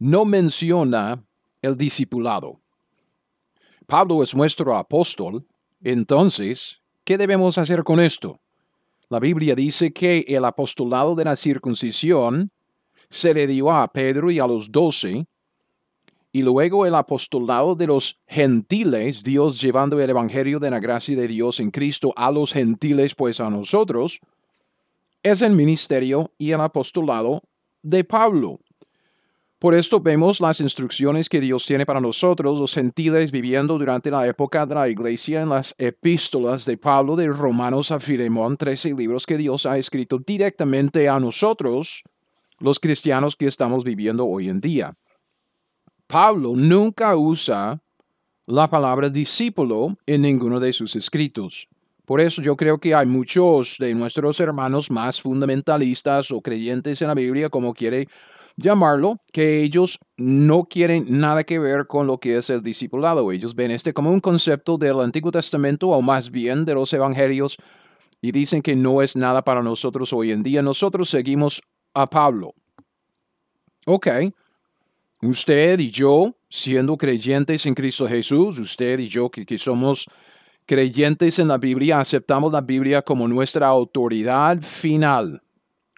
no menciona el discipulado. Pablo es nuestro apóstol, entonces, ¿qué debemos hacer con esto? La Biblia dice que el apostolado de la circuncisión se le dio a Pedro y a los doce, y luego el apostolado de los gentiles, Dios llevando el Evangelio de la gracia de Dios en Cristo a los gentiles, pues a nosotros, es el ministerio y el apostolado de Pablo. Por esto vemos las instrucciones que Dios tiene para nosotros, los gentiles viviendo durante la época de la iglesia en las epístolas de Pablo de Romanos a Filemón, 13 libros que Dios ha escrito directamente a nosotros, los cristianos que estamos viviendo hoy en día. Pablo nunca usa la palabra discípulo en ninguno de sus escritos. Por eso yo creo que hay muchos de nuestros hermanos más fundamentalistas o creyentes en la Biblia, como quiere llamarlo, que ellos no quieren nada que ver con lo que es el discipulado. Ellos ven este como un concepto del Antiguo Testamento o más bien de los Evangelios y dicen que no es nada para nosotros hoy en día. Nosotros seguimos a Pablo. Ok, usted y yo, siendo creyentes en Cristo Jesús, usted y yo que, que somos creyentes en la Biblia, aceptamos la Biblia como nuestra autoridad final.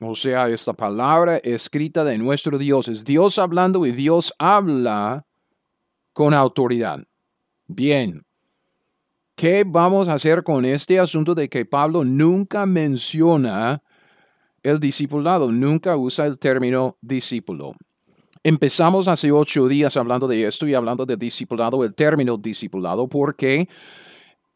O sea, esta palabra escrita de nuestro Dios es Dios hablando y Dios habla con autoridad. Bien. ¿Qué vamos a hacer con este asunto de que Pablo nunca menciona el discipulado, nunca usa el término discípulo? Empezamos hace ocho días hablando de esto y hablando de discipulado, el término discipulado, porque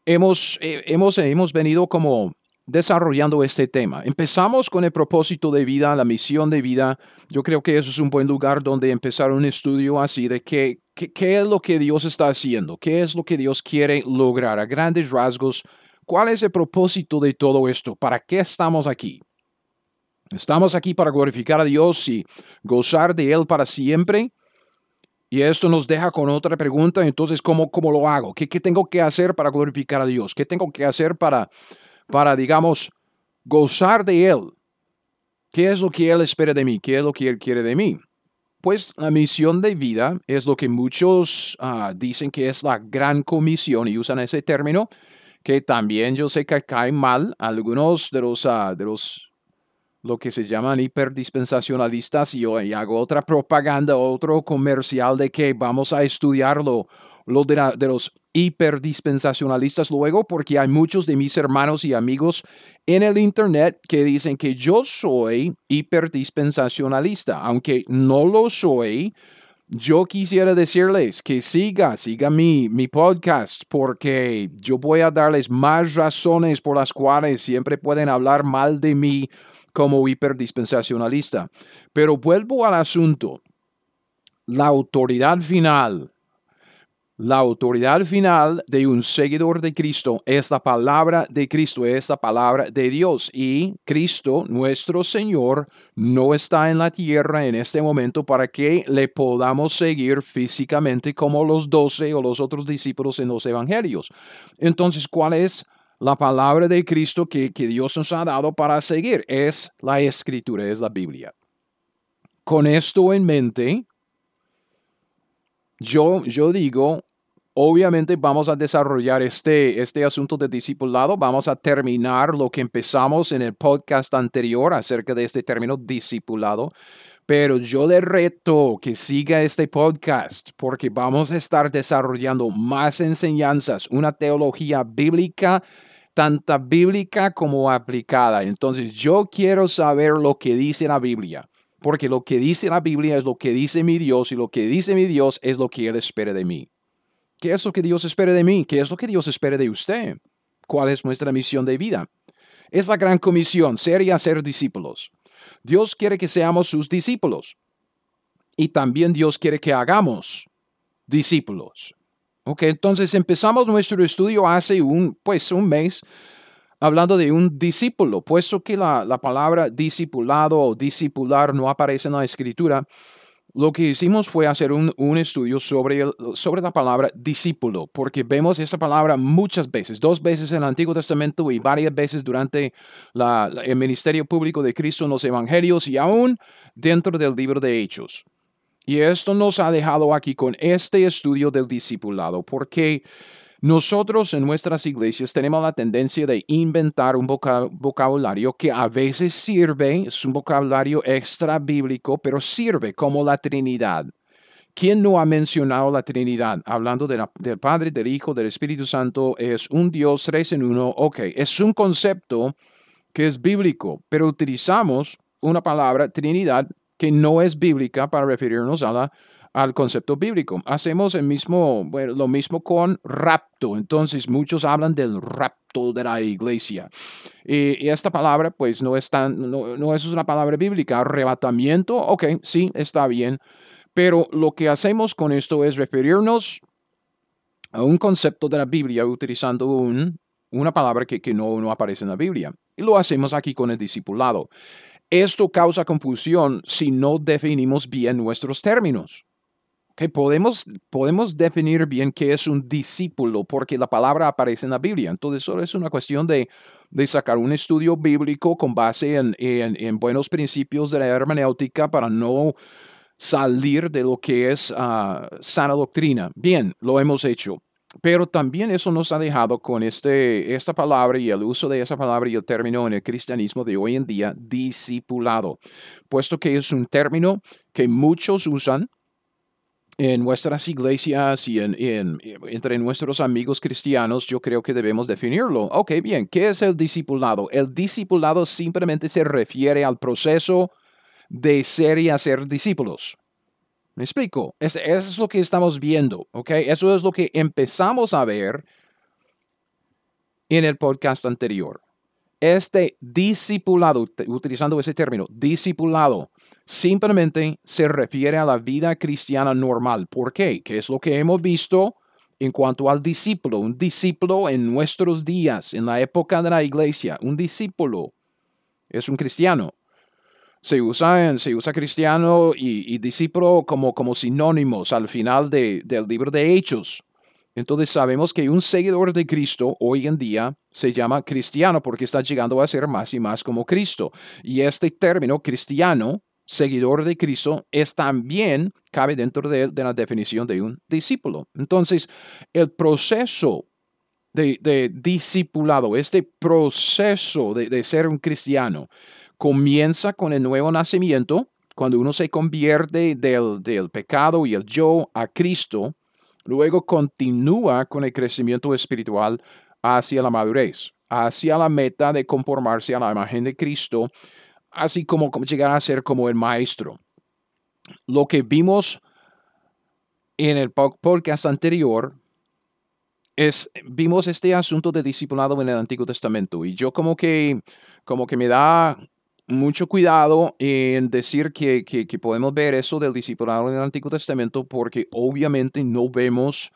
hemos, eh, hemos, hemos venido como desarrollando este tema. Empezamos con el propósito de vida, la misión de vida. Yo creo que eso es un buen lugar donde empezar un estudio así de qué, qué, es lo que Dios está haciendo, qué es lo que Dios quiere lograr a grandes rasgos, cuál es el propósito de todo esto, para qué estamos aquí. Estamos aquí para glorificar a Dios y gozar de Él para siempre. Y esto nos deja con otra pregunta, entonces, ¿cómo, cómo lo hago? ¿Qué, ¿Qué tengo que hacer para glorificar a Dios? ¿Qué tengo que hacer para para, digamos, gozar de Él. ¿Qué es lo que Él espera de mí? ¿Qué es lo que Él quiere de mí? Pues la misión de vida es lo que muchos ah, dicen que es la gran comisión y usan ese término, que también yo sé que cae mal algunos de los, uh, de los lo que se llaman hiperdispensacionalistas y, y hago otra propaganda, otro comercial de que vamos a estudiarlo lo de, de los hiperdispensacionalistas luego, porque hay muchos de mis hermanos y amigos en el Internet que dicen que yo soy hiperdispensacionalista, aunque no lo soy. Yo quisiera decirles que siga, siga mi, mi podcast, porque yo voy a darles más razones por las cuales siempre pueden hablar mal de mí como hiperdispensacionalista. Pero vuelvo al asunto. La autoridad final la autoridad final de un seguidor de Cristo es la palabra de Cristo, es la palabra de Dios. Y Cristo, nuestro Señor, no está en la tierra en este momento para que le podamos seguir físicamente como los doce o los otros discípulos en los evangelios. Entonces, ¿cuál es la palabra de Cristo que, que Dios nos ha dado para seguir? Es la escritura, es la Biblia. Con esto en mente, yo, yo digo, Obviamente vamos a desarrollar este, este asunto de discipulado, vamos a terminar lo que empezamos en el podcast anterior acerca de este término discipulado, pero yo le reto que siga este podcast porque vamos a estar desarrollando más enseñanzas, una teología bíblica, tanta bíblica como aplicada. Entonces yo quiero saber lo que dice la Biblia. Porque lo que dice la Biblia es lo que dice mi Dios y lo que dice mi Dios es lo que Él espera de mí. ¿Qué es lo que Dios espera de mí? ¿Qué es lo que Dios espera de usted? ¿Cuál es nuestra misión de vida? Es la gran comisión, ser y hacer discípulos. Dios quiere que seamos sus discípulos. y también Dios quiere que hagamos discípulos. Ok, entonces empezamos nuestro estudio hace un, pues, un mes hablando de un discípulo, puesto que la, la palabra discipulado o discipular no aparece en la escritura lo que hicimos fue hacer un, estudio sobre, sobre la palabra discípulo, porque vemos esa palabra muchas veces, dos veces en el Antiguo Testamento y varias veces durante el ministerio público de Cristo en los Evangelios y aún dentro del libro de Hechos. Y esto nos ha dejado aquí con este estudio del discipulado, porque nosotros en nuestras iglesias tenemos la tendencia de inventar un vocabulario que a veces sirve, es un vocabulario extra bíblico, pero sirve como la Trinidad. ¿Quién no ha mencionado la Trinidad? Hablando del Padre, del Hijo, del Espíritu Santo, es un Dios tres en uno. Ok, es un concepto que es bíblico, pero utilizamos una palabra Trinidad que no es bíblica para referirnos a la al concepto bíblico. Hacemos el mismo, lo mismo con rapto. Entonces, muchos hablan del rapto de la iglesia. Y, esta palabra, pues, no es, tan, no, es una palabra bíblica. Arrebatamiento, ok, sí, está bien. Pero lo que hacemos con esto es referirnos a un concepto de la Biblia utilizando un, una palabra que, que no, no aparece en la Biblia. Y lo hacemos aquí con el discipulado. Esto causa confusión si no definimos bien nuestros términos podemos, podemos definir bien qué es un discípulo porque la palabra aparece en la Biblia. Entonces, solo es una cuestión de, de sacar un estudio bíblico con base en, en, buenos principios de la hermenéutica para no salir de lo que es ah, sana doctrina. Bien, lo hemos hecho. Pero también eso nos ha dejado con este, esta palabra y el uso de esa palabra y el término en el cristianismo de hoy en día, discipulado, puesto que es un término que muchos usan en nuestras iglesias y en, entre nuestros amigos cristianos, yo creo que debemos definirlo. Ok, bien, ¿qué es el discipulado? El discipulado simplemente se refiere al proceso de ser y hacer discípulos. ¿Me explico? eso es lo que estamos viendo, ¿ok? Eso es lo que empezamos a ver en el podcast anterior. Este discipulado, utilizando ese término, discipulado, simplemente se refiere a la vida cristiana normal. ¿Por qué? ¿Qué es lo que hemos visto en cuanto al discípulo? Un discípulo en nuestros días, en la época de la iglesia, un discípulo es un cristiano. Se usa, se usa cristiano y, discípulo como, como sinónimos al final del libro de Hechos. Entonces sabemos que un seguidor de Cristo hoy en día se llama cristiano porque está llegando a ser más y más como Cristo. Y este término cristiano seguidor de Cristo es también cabe dentro de, la definición de un discípulo. Entonces, el proceso de, discipulado, este proceso de, ser un cristiano, comienza con el nuevo nacimiento, cuando uno se convierte del, del pecado y el yo a Cristo, luego continúa con el crecimiento espiritual hacia la madurez, hacia la meta de conformarse a la imagen de Cristo así como, llegar a ser como el maestro. Lo que vimos en el podcast anterior es, vimos este asunto de discipulado en el Antiguo Testamento y yo como que, como que me da mucho cuidado en decir que, que, podemos ver eso del discipulado en el Antiguo Testamento porque obviamente no vemos,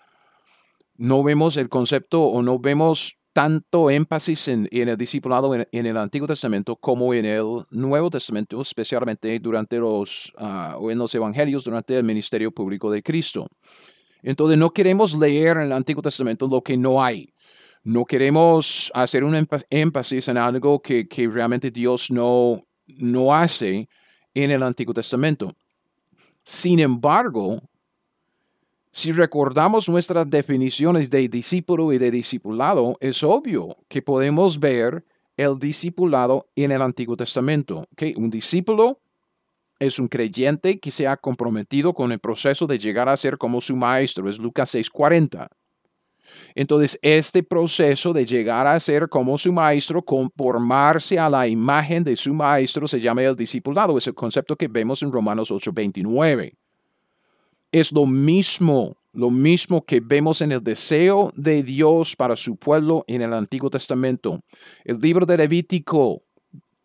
no vemos el concepto o no vemos tanto énfasis en, el discipulado en, el Antiguo Testamento como en el Nuevo Testamento, especialmente durante los, o en los Evangelios durante el ministerio público de Cristo. Entonces no queremos leer en el Antiguo Testamento lo que no hay. No queremos hacer un énfasis en algo que, que realmente Dios no, no hace en el Antiguo Testamento. Sin embargo, si recordamos nuestras definiciones de discípulo y de discipulado, es obvio que podemos ver el discipulado en el Antiguo Testamento. Un discípulo es un creyente que se ha comprometido con el proceso de llegar a ser como su maestro. Es Lucas 6:40. Entonces, este proceso de llegar a ser como su maestro, conformarse a la imagen de su maestro, se llama el discipulado. Es el concepto que vemos en Romanos 8:29 es lo mismo, lo mismo que vemos en el deseo de Dios para su pueblo en el Antiguo Testamento. El libro de Levítico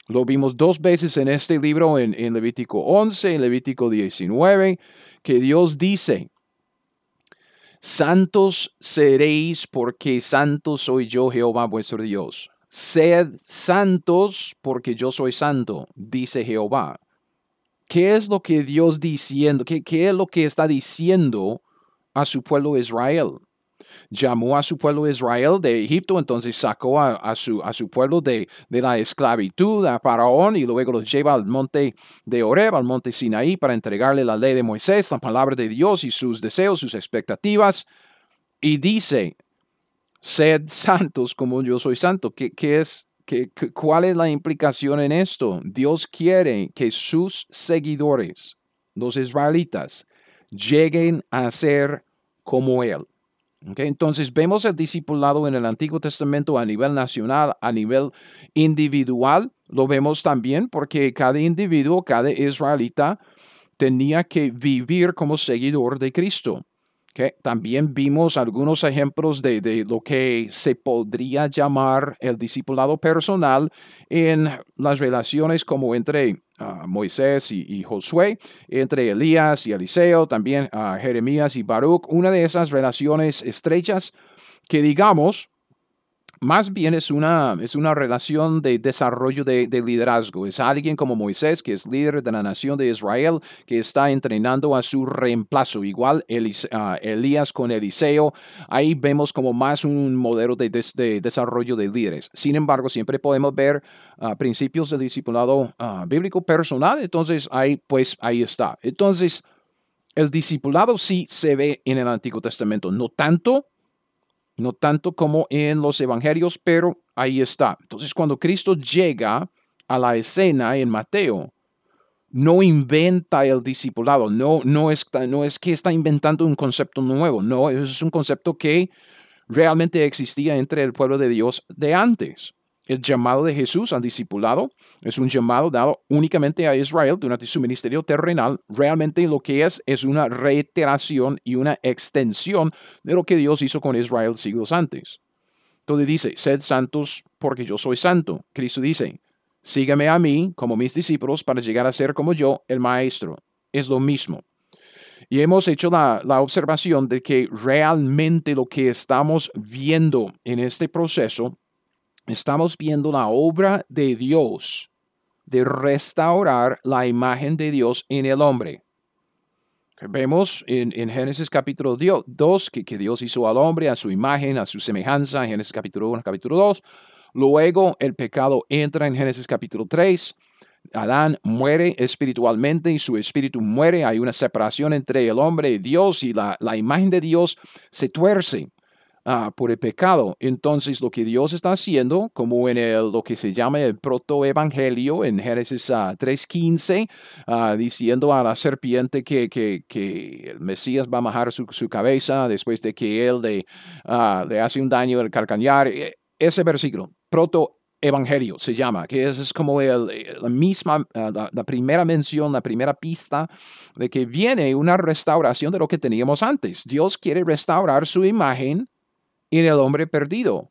Lo vimos dos veces en este libro, en, en Levítico 11, en Levítico 19, que Dios dice, Santos seréis porque santo soy yo Jehová vuestro Dios. Sed santos porque yo soy santo, dice Jehová. ¿Qué es lo que Dios diciendo? ¿Qué, qué es lo que está diciendo a su pueblo Israel? llamó a su pueblo Israel de Egipto, entonces sacó a, su, a su, pueblo de, de, la esclavitud a Faraón y luego los lleva al monte de Oreb, al monte Sinaí, para entregarle la ley de Moisés, la palabra de Dios y sus deseos, sus expectativas. Y dice, sed santos como yo soy santo. ¿Qué, qué es? ¿Qué, ¿Cuál es la implicación en esto? Dios quiere que sus seguidores, los israelitas, lleguen a ser como Él. Entonces vemos el discipulado en el Antiguo Testamento a nivel nacional, a nivel individual. Lo vemos también porque cada individuo, cada israelita tenía que vivir como seguidor de Cristo. También vimos algunos ejemplos de, lo que se podría llamar el discipulado personal en las relaciones como entre ah, Moisés y, Josué, entre Elías y Eliseo, también uh, Jeremías y Baruch. Una de esas relaciones estrechas que digamos más bien es una, es una relación de desarrollo de, liderazgo. Es alguien como Moisés, que es líder de la nación de Israel, que está entrenando a su reemplazo. Igual ah, Elías con Eliseo. Ahí vemos como más un modelo de, desarrollo de líderes. Sin embargo, siempre podemos ver ah, principios del discipulado ah, bíblico personal. Entonces, ahí, pues, ahí está. Entonces, el discipulado sí se ve en el Antiguo Testamento. No tanto no tanto como en los evangelios, pero ahí está. Entonces, cuando Cristo llega a la escena en Mateo, no inventa el discipulado, no, no, es, no es que está inventando un concepto nuevo, no, es un concepto que realmente existía entre el pueblo de Dios de antes. El llamado de Jesús al discipulado es un llamado dado únicamente a Israel durante su ministerio terrenal. Realmente lo que es es una reiteración y una extensión de lo que Dios hizo con Israel siglos antes. Entonces dice, sed santos porque yo soy santo. Cristo dice, sígame a mí como mis discípulos para llegar a ser como yo, el Maestro. Es lo mismo. Y hemos hecho la, la, observación de que realmente lo que estamos viendo en este proceso estamos viendo la obra de Dios de restaurar la imagen de Dios en el hombre. Vemos en, Génesis capítulo 2 que, que, Dios hizo al hombre a su imagen, a su semejanza, en Génesis capítulo 1, capítulo 2. Luego el pecado entra en Génesis capítulo 3. Adán muere espiritualmente y su espíritu muere. Hay una separación entre el hombre y Dios y la, la imagen de Dios se tuerce. Ah, por el pecado. Entonces, lo que Dios está haciendo, como en lo que se llama el protoevangelio en Génesis 3.15, ah, ah, diciendo a la serpiente que, que, que, el Mesías va a majar su, su cabeza después de que él le, le hace un daño al carcañar. E, ese versículo, protoevangelio se llama, que es, como el, la misma, la, primera mención, la primera pista de que viene una restauración de lo que teníamos antes. Dios quiere restaurar su imagen en el hombre perdido.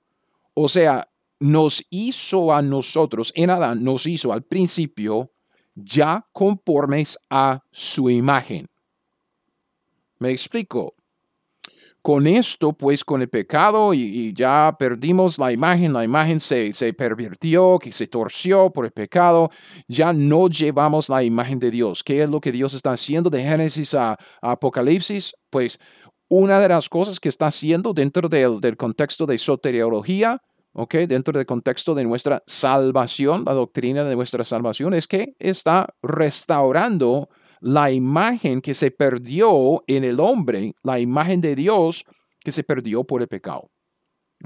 O sea, nos hizo a nosotros, en Adán, nos hizo al principio ya conformes a su imagen. Me explico. Con esto, pues con el pecado y, ya perdimos la imagen, la imagen se, se, pervirtió, que se torció por el pecado, ya no llevamos la imagen de Dios. ¿Qué es lo que Dios está haciendo de Génesis a Apocalipsis? Pues una de las cosas que está haciendo dentro del, contexto de soteriología, okay, dentro del contexto de nuestra salvación, la doctrina de nuestra salvación, es que está restaurando la imagen que se perdió en el hombre, la imagen de Dios que se perdió por el pecado.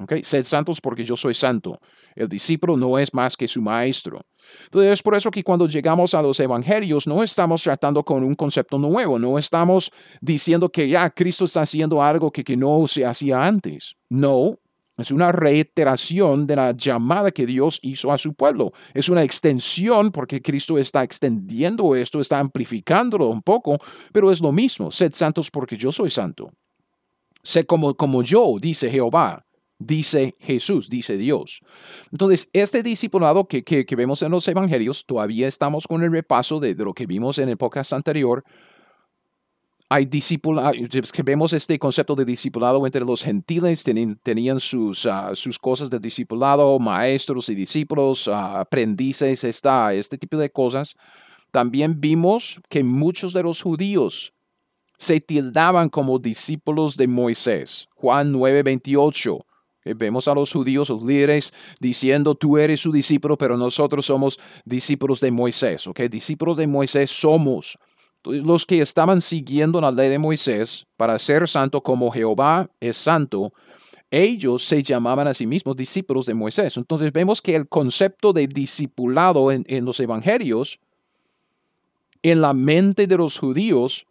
Okay, sed santos porque yo soy santo. El discípulo no es más que su maestro. Entonces es por eso que cuando llegamos a los evangelios no estamos tratando con un concepto nuevo, no estamos diciendo que ya Cristo está haciendo algo que, que no se hacía antes. No, es una reiteración de la llamada que Dios hizo a su pueblo. Es una extensión porque Cristo está extendiendo esto, está amplificándolo un poco, pero es lo mismo. Sed santos porque yo soy santo. Sé como, como yo, dice Jehová. Dice Jesús, dice Dios. Entonces, este discipulado que, que, vemos en los evangelios, todavía estamos con el repaso de, lo que vimos en el podcast anterior. Hay discipulado, que vemos este concepto de discipulado entre los gentiles, tenían, sus, ah, sus cosas de discipulado, maestros y discípulos, ah, aprendices, esta, este tipo de cosas. También vimos que muchos de los judíos se tildaban como discípulos de Moisés. Juan 9:28. Vemos a los judíos, los líderes, diciendo, tú eres su discípulo, pero nosotros somos discípulos de Moisés. ¿ok? Discípulos de Moisés somos los que estaban siguiendo la ley de Moisés para ser santo como Jehová es santo. Ellos se llamaban a sí mismos discípulos de Moisés. Entonces vemos que el concepto de discipulado en, en los evangelios, en la mente de los judíos,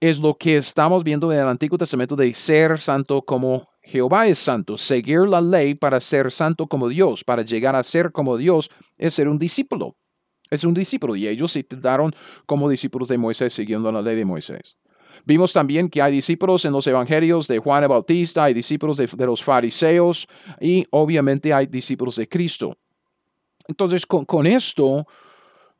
es lo que estamos viendo en el Antiguo Testamento de ser santo como Jehová es santo. Seguir la ley para ser santo como Dios, para llegar a ser como Dios, es ser un discípulo. Es un discípulo y ellos se daron como discípulos de Moisés siguiendo la ley de Moisés. Vimos también que hay discípulos en los evangelios de Juan el Bautista, hay discípulos de, los fariseos y obviamente hay discípulos de Cristo. Entonces, con esto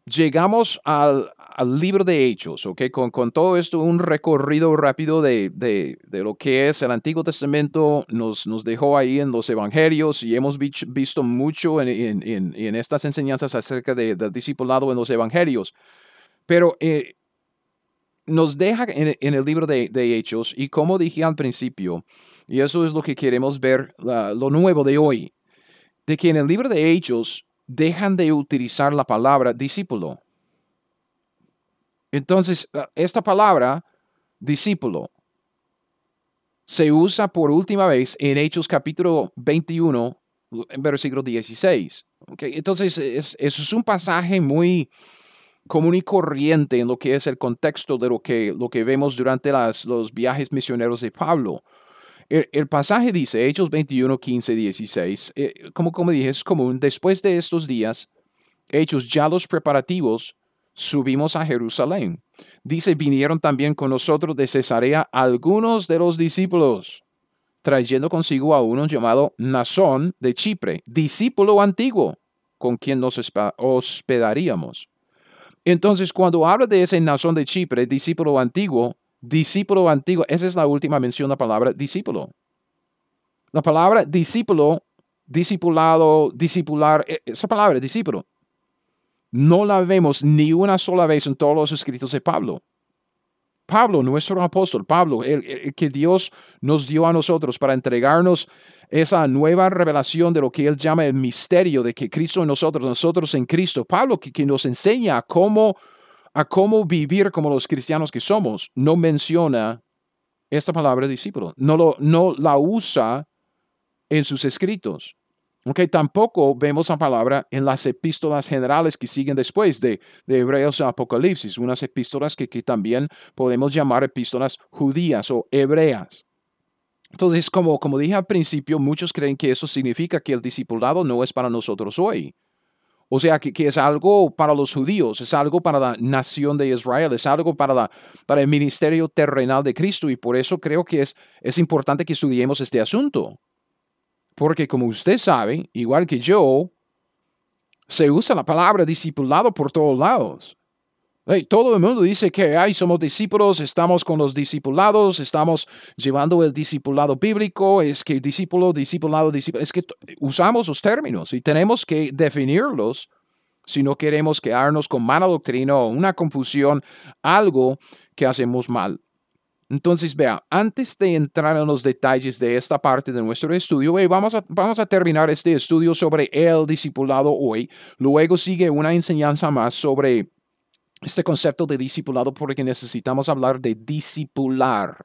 llegamos al, al libro de Hechos, ¿ok? Con, con todo esto, un recorrido rápido de, de, de, lo que es el Antiguo Testamento, nos, nos dejó ahí en los Evangelios y hemos visto mucho en, en, en, estas enseñanzas acerca del discipulado en los Evangelios. Pero eh, nos deja en, el libro de, de, Hechos y como dije al principio, y eso es lo que queremos ver, lo nuevo de hoy, de que en el libro de Hechos dejan de utilizar la palabra discípulo. Entonces, ah, esta palabra, discípulo, se usa por última vez en Hechos capítulo 21, en versículo 16. Entonces, es, es un pasaje muy común y corriente en lo que es el contexto de lo que, lo que vemos durante las, los viajes misioneros de Pablo. El, pasaje dice, Hechos 21, 15, 16, como, como dije, es común, después de estos días, hechos ya los preparativos, subimos a Jerusalén. Dice, vinieron también con nosotros de Cesarea algunos de los discípulos, trayendo consigo a uno llamado Nazón de Chipre, discípulo antiguo, con quien nos hospedaríamos. Entonces, cuando habla de ese Nazón de Chipre, discípulo antiguo, discípulo antiguo, esa es la última mención de la palabra discípulo. La palabra discípulo, discipulado, discipular, e, esa palabra discípulo, no la vemos ni una sola vez en todos los escritos de Pablo. Pablo, nuestro apóstol, Pablo, el, que Dios nos dio a nosotros para entregarnos esa nueva revelación de lo que él llama el misterio de que Cristo en nosotros, nosotros en Cristo. Pablo, que, nos enseña a cómo, a cómo vivir como los cristianos que somos, no menciona esta palabra discípulo, no, lo, no la usa en sus escritos. Okay, tampoco vemos la palabra en las epístolas generales que siguen después de, de Hebreos a Apocalipsis, unas epístolas que, que, también podemos llamar epístolas judías o hebreas. Entonces, como, como dije al principio, muchos creen que eso significa que el discipulado no es para nosotros hoy. O sea, que, que, es algo para los judíos, es algo para la nación de Israel, es algo para, la, para el ministerio terrenal de Cristo y por eso creo que es, es importante que estudiemos este asunto. Porque como usted sabe, igual que yo, se usa la palabra discipulado por todos lados. todo el mundo dice que ay, somos discípulos, estamos con los discipulados, estamos llevando el discipulado bíblico, es que discípulo, discipulado, discípulo, es que usamos los términos y tenemos que definirlos si no queremos quedarnos con mala doctrina o una confusión, algo que hacemos mal. Entonces, vea, antes de entrar en los detalles de esta parte de nuestro estudio, vamos, a, vamos a terminar este estudio sobre el discipulado hoy. Luego sigue una enseñanza más sobre este concepto de discipulado porque necesitamos hablar de discipular.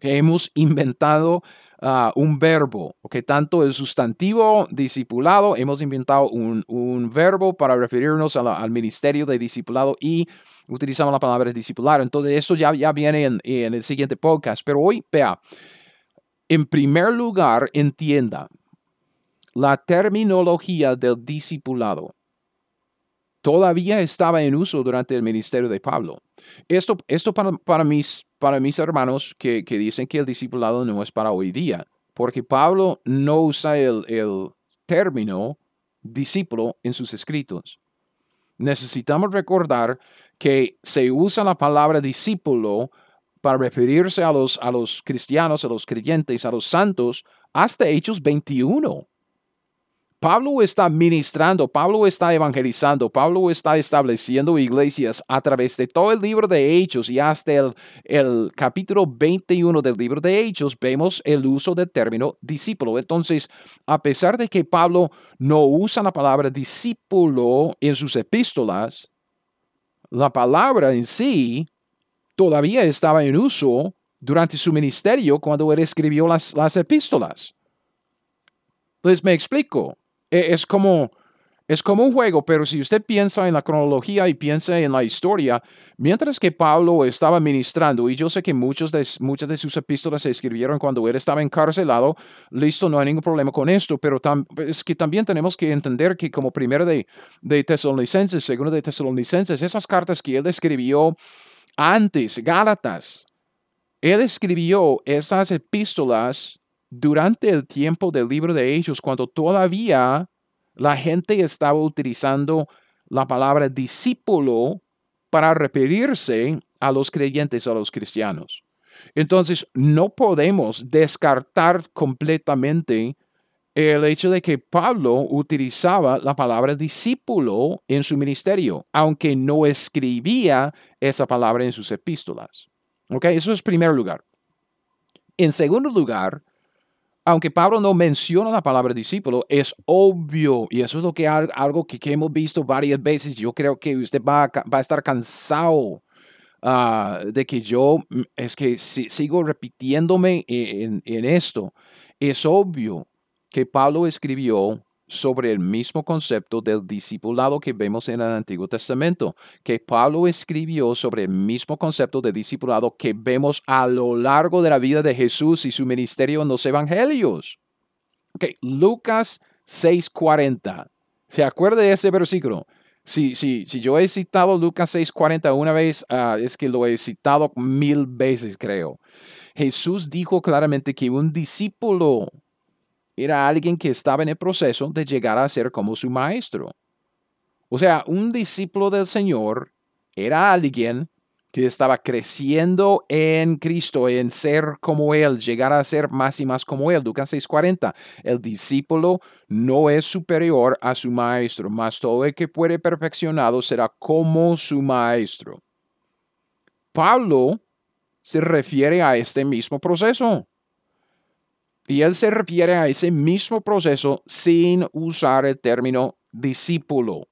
Hemos inventado Ah, un verbo, que tanto el sustantivo discipulado, hemos inventado un, verbo para referirnos al ministerio de discipulado y utilizamos la palabra discipular. Entonces, eso ya, ya viene en, en el siguiente podcast. Pero hoy, vea, en primer lugar, entienda la terminología del discipulado todavía estaba en uso durante el ministerio de Pablo. Esto, esto para, para, mis, para mis hermanos que, que dicen que el discipulado no es para hoy día. porque Pablo no usa el, el término discípulo en sus escritos. Necesitamos recordar que se usa la palabra discípulo para referirse a los, a los cristianos, a los creyentes, a los santos, hasta Hechos 21. Pablo está ministrando, Pablo está evangelizando, Pablo está estableciendo iglesias a través de todo el libro de Hechos y hasta el, el, capítulo 21 del libro de Hechos vemos el uso del término discípulo. Entonces, a pesar de que Pablo no usa la palabra discípulo en sus epístolas, la palabra en sí todavía estaba en uso durante su ministerio cuando él escribió las, las epístolas. Entonces me explico. E, es como, es como un juego, pero si usted piensa en la cronología y piensa en la historia, mientras que Pablo estaba ministrando, y yo sé que muchos de, muchas de sus epístolas se escribieron cuando él estaba encarcelado, listo, no hay ningún problema con esto, pero es que también tenemos que entender que como primero de, de Tesalonicenses, segundo de Tesalonicenses, esas cartas que él escribió antes, Gálatas, él escribió esas epístolas durante el tiempo del libro de Hechos, cuando todavía la gente estaba utilizando la palabra discípulo para referirse a los creyentes, a los cristianos. Entonces, no podemos descartar completamente el hecho de que Pablo utilizaba la palabra discípulo en su ministerio, aunque no escribía esa palabra en sus epístolas. Eso es primer lugar. En segundo lugar, aunque Pablo no menciona la palabra discípulo, es obvio, y eso es lo que algo que, hemos visto varias veces. Yo creo que usted va a, estar cansado ah, de que yo, mm, es que sigo repitiéndome en, en esto. Es obvio que Pablo escribió sobre el mismo concepto del discipulado que vemos en el Antiguo Testamento, que Pablo escribió sobre el mismo concepto de discipulado que vemos a lo largo de la vida de Jesús y su ministerio en los evangelios. Okay, Lucas 6:40. ¿Se acuerda de ese versículo? Si, si, si yo he citado Lucas 6:40 una vez, ah, es que lo he citado mil veces, creo. Jesús dijo claramente que un discípulo era alguien que estaba en el proceso de llegar a ser como su maestro. O sea, un discípulo del Señor era alguien que estaba creciendo en Cristo, en ser como Él, llegar a ser más y más como Él. Lucas 6:40. El discípulo no es superior a su maestro, mas todo el que puede perfeccionado será como su maestro. Pablo se refiere a este mismo proceso. Y él se refiere a ese mismo proceso sin usar el término discípulo.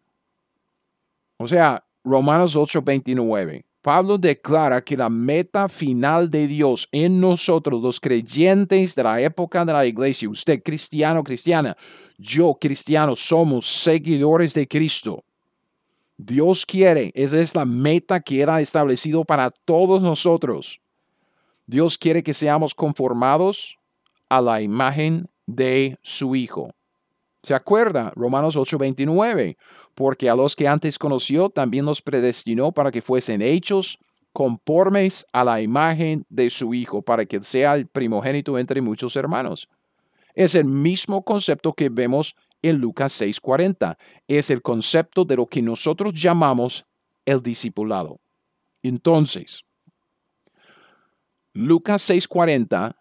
O sea, Romanos 8:29. Pablo declara que la meta final de Dios en nosotros, los creyentes de la época de la iglesia, usted cristiano, cristiana, yo cristiano, somos seguidores de Cristo. Dios quiere, esa es la meta que era establecido para todos nosotros. Dios quiere que seamos conformados a la imagen de su Hijo. ¿Se acuerda? Romanos 8:29. Porque a los que antes conoció también los predestinó para que fuesen hechos conformes a la imagen de su Hijo, para que sea el primogénito entre muchos hermanos. Es el mismo concepto que vemos en Lucas 6:40. Es el concepto de lo que nosotros llamamos el discipulado. Entonces, Lucas 6:40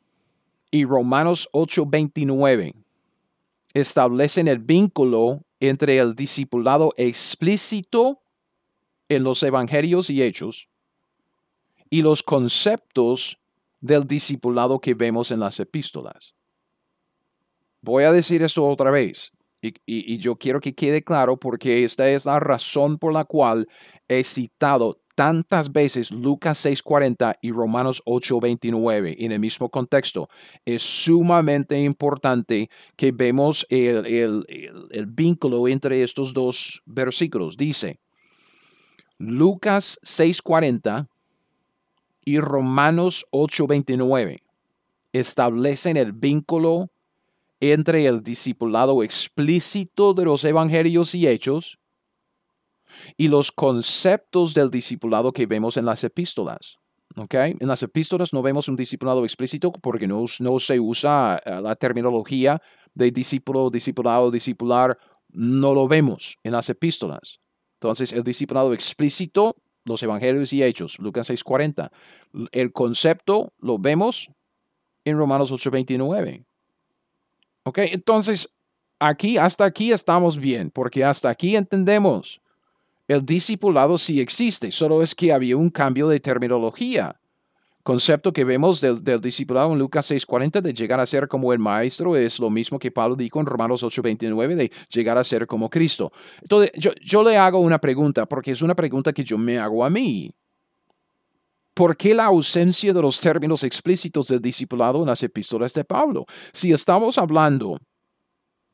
y Romanos 8:29 establecen el vínculo entre el discipulado explícito en los evangelios y hechos y los conceptos del discipulado que vemos en las epístolas. Voy a decir esto otra vez y, y, yo quiero que quede claro porque esta es la razón por la cual he citado tantas veces Lucas 6:40 y Romanos 8:29 en el mismo contexto. Es sumamente importante que vemos el, el vínculo entre estos dos versículos. Dice, Lucas 6:40 y Romanos 8:29 establecen el vínculo entre el discipulado explícito de los evangelios y hechos y los conceptos del discipulado que vemos en las epístolas. Okay. En las epístolas no vemos un discipulado explícito porque no, se usa eh, la terminología de discípulo, discipulado, discipular. No lo vemos en las epístolas. Entonces, el discipulado explícito, los evangelios y hechos, Lucas 6:40. El concepto lo vemos en Romanos 8:29. Ok, entonces, aquí, hasta aquí estamos bien, porque hasta aquí entendemos el discipulado sí existe, solo es que había un cambio de terminología. Concepto que vemos del, discipulado en Lucas 6:40 de llegar a ser como el maestro es lo mismo que Pablo dijo en Romanos 8:29 de llegar a ser como Cristo. Entonces, yo, yo le hago una pregunta, porque es una pregunta que yo me hago a mí. ¿Por qué la ausencia de los términos explícitos del discipulado en las epístolas de Pablo? Si estamos hablando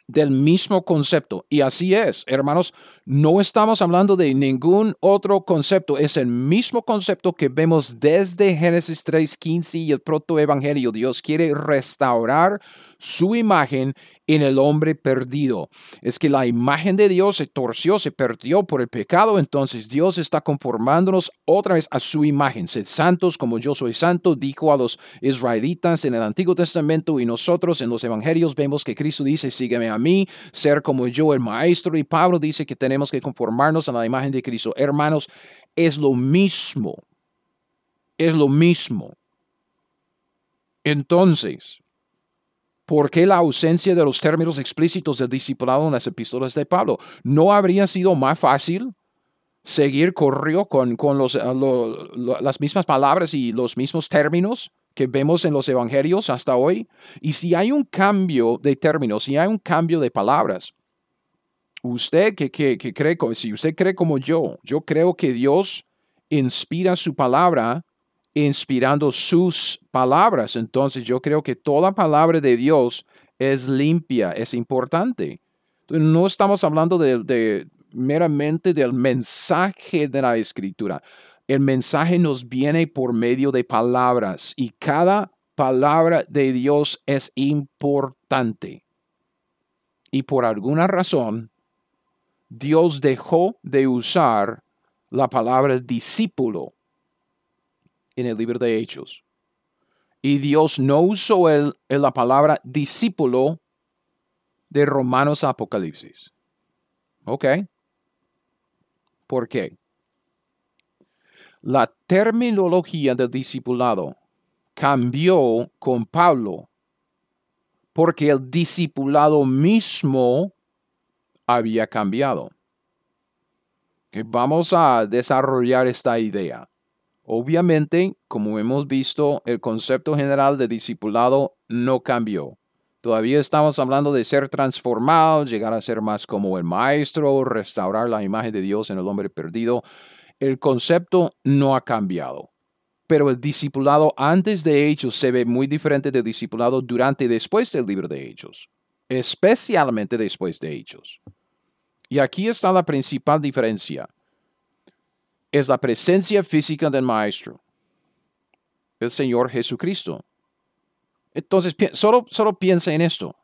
del mismo concepto. Y así es, hermanos, no estamos hablando de ningún otro concepto, es el mismo concepto que vemos desde Génesis 3.15 y el protoevangelio. Dios quiere restaurar su imagen en el hombre perdido. Es que la imagen de Dios se torció, se perdió por el pecado, entonces Dios está conformándonos otra vez a su imagen. Sed santos como yo soy santo, dijo a los israelitas en el Antiguo Testamento y nosotros en los Evangelios vemos que Cristo dice, sígueme a mí, ser como yo el Maestro y Pablo dice que tenemos que conformarnos a la imagen de Cristo. Hermanos, es lo mismo, es lo mismo. Entonces, ¿Por qué la ausencia de los términos explícitos del discipulado en las epístolas de Pablo? ¿No habría sido más fácil seguir corrió con, con los, eh, las mismas palabras y los mismos términos que vemos en los evangelios hasta hoy? Y si hay un cambio de términos, si hay un cambio de palabras, usted que, que, que cree, si usted cree como yo, yo creo que Dios inspira su palabra inspirando sus palabras. Entonces yo creo que toda palabra de Dios es limpia, es importante. no estamos hablando de, meramente del mensaje de la escritura. El mensaje nos viene por medio de palabras y cada palabra de Dios es importante. Y por alguna razón, Dios dejó de usar la palabra discípulo en el libro de Hechos. Y Dios no usó el, la palabra discípulo de Romanos Apocalipsis. ¿Ok? ¿Por qué? La terminología del discipulado cambió con Pablo porque el discipulado mismo había cambiado. Vamos a desarrollar esta idea. Obviamente, como hemos visto, el concepto general de discipulado no cambió. Todavía estamos hablando de ser transformado, llegar a ser más como el maestro, restaurar la imagen de Dios en el hombre perdido. El concepto no ha cambiado. Pero el discipulado antes de Hechos se ve muy diferente del discipulado durante y después del libro de Hechos, especialmente después de Hechos. Y aquí está la principal diferencia es la presencia física del Maestro, el Señor Jesucristo. Entonces, solo, solo en esto.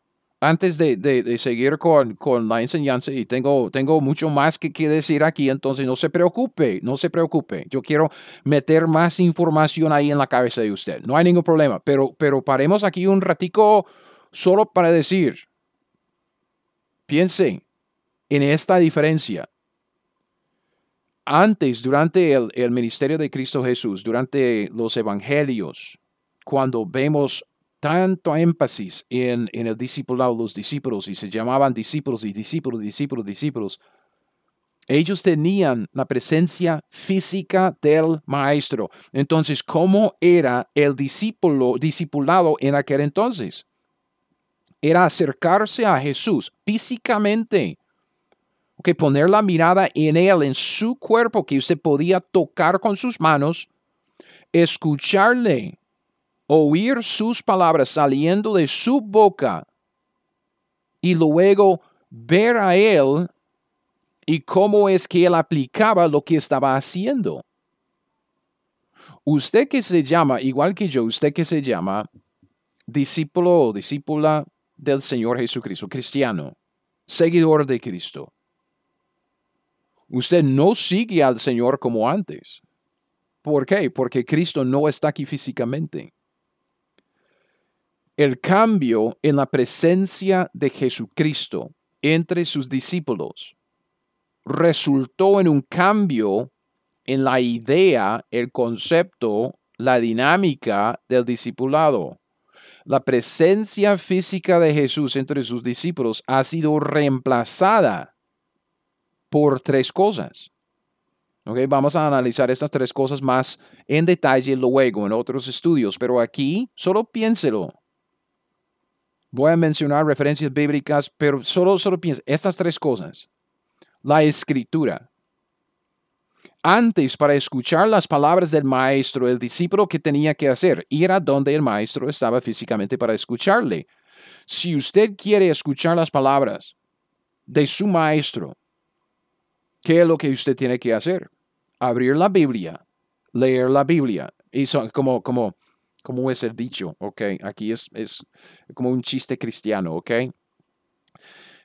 Antes de, seguir con, la enseñanza, y tengo, tengo mucho más que, que decir aquí, entonces no se preocupe, no se preocupe. Yo quiero meter más información ahí en la cabeza de usted. No hay ningún problema, pero, pero paremos aquí un ratico solo para decir, piense en esta diferencia antes, durante el, ministerio de Cristo Jesús, durante los evangelios, cuando vemos tanto énfasis en, el discipulado, los discípulos, y se llamaban discípulos y discípulos, discípulos, discípulos, ellos tenían la presencia física del maestro. Entonces, ¿cómo era el discípulo, discipulado en aquel entonces? Era acercarse a Jesús físicamente que poner la mirada en Él, en su cuerpo que usted podía tocar con sus manos, escucharle, oír sus palabras saliendo de su boca y luego ver a Él y cómo es que Él aplicaba lo que estaba haciendo. Usted que se llama, igual que yo, usted que se llama discípulo o discípula del Señor Jesucristo, cristiano, seguidor de Cristo Usted no sigue al Señor como antes. ¿Por qué? Porque Cristo no está aquí físicamente. El cambio en la presencia de Jesucristo entre sus discípulos resultó en un cambio en la idea, el concepto, la dinámica del discipulado. La presencia física de Jesús entre sus discípulos ha sido reemplazada por tres cosas. Okay, vamos a analizar estas tres cosas más en detalle luego en otros estudios, pero aquí solo piénselo. Voy a mencionar referencias bíblicas, pero solo, solo piensa estas tres cosas. La escritura. Antes, para escuchar las palabras del maestro, el discípulo que tenía que hacer, ir a donde el maestro estaba físicamente para escucharle. Si usted quiere escuchar las palabras de su maestro, ¿qué es lo que usted tiene que hacer? Abrir la Biblia, leer la Biblia. Y como, como, como es el dicho, ¿ok? Aquí es, es como un chiste cristiano, ¿ok?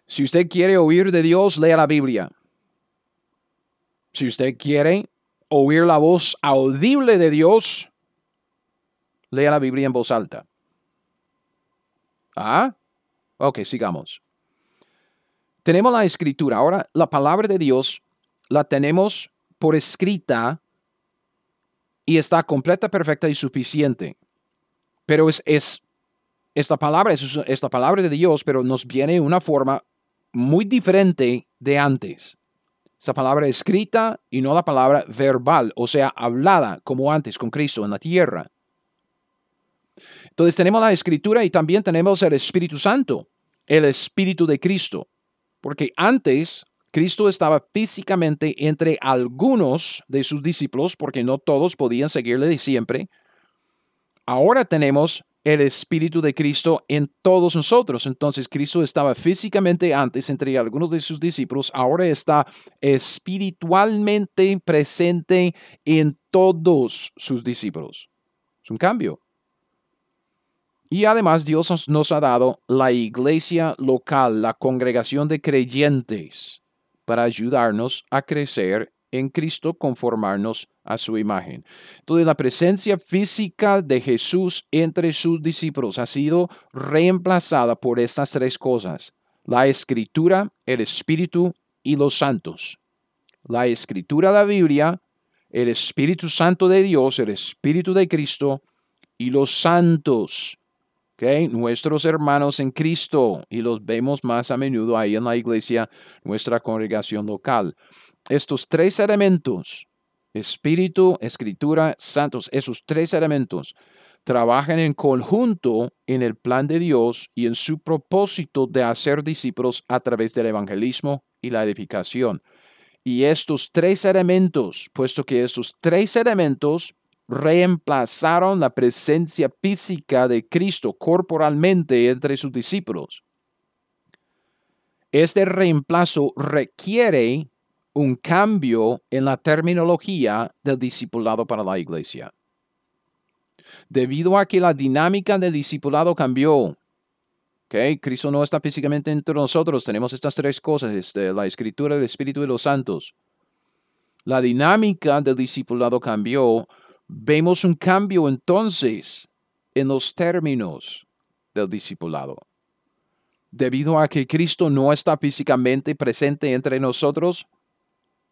Si usted quiere oír de Dios, lea la Biblia. Si usted quiere oír la voz audible de Dios, lea la Biblia en voz alta. ¿Ah? Ok, sigamos. Tenemos la escritura. Ahora, la palabra de Dios la tenemos por escrita y está completa, perfecta y suficiente. Pero es, es esta palabra, es esta palabra de Dios, pero nos viene una forma muy diferente de antes. Esa palabra escrita y no la palabra verbal, o sea, hablada como antes con Cristo en la tierra. Entonces tenemos la escritura y también tenemos el Espíritu Santo, el Espíritu de Cristo. Porque antes Cristo estaba físicamente entre algunos de sus discípulos, porque no todos podían seguirle de siempre. Ahora tenemos el Espíritu de Cristo en todos nosotros. Entonces Cristo estaba físicamente antes entre algunos de sus discípulos, ahora está espiritualmente presente en todos sus discípulos. Es un cambio. Y además Dios nos ha dado la iglesia local, la congregación de creyentes, para ayudarnos a crecer en Cristo conformarnos a su imagen. Entonces la presencia física de Jesús entre sus discípulos ha sido reemplazada por estas tres cosas. La escritura, el Espíritu y los santos. La escritura la Biblia, el Espíritu Santo de Dios, el Espíritu de Cristo y los santos. Okay, nuestros hermanos en Cristo y los vemos más a menudo ahí en la iglesia, nuestra congregación local estos tres elementos, espíritu, escritura, santos, esos tres elementos, trabajan en conjunto en el plan de Dios y en su propósito de hacer discípulos a través del evangelismo y la edificación. Y estos tres elementos, puesto que estos tres elementos reemplazaron la presencia física de Cristo corporalmente entre sus discípulos, este reemplazo requiere un cambio en la terminología del discipulado para la iglesia. Debido a que la dinámica del discipulado cambió, okay, Cristo no está físicamente entre nosotros, tenemos estas tres cosas, este, la escritura, el espíritu y los santos. La dinámica del discipulado cambió, vemos un cambio entonces en los términos del discipulado. Debido a que Cristo no está físicamente presente entre nosotros,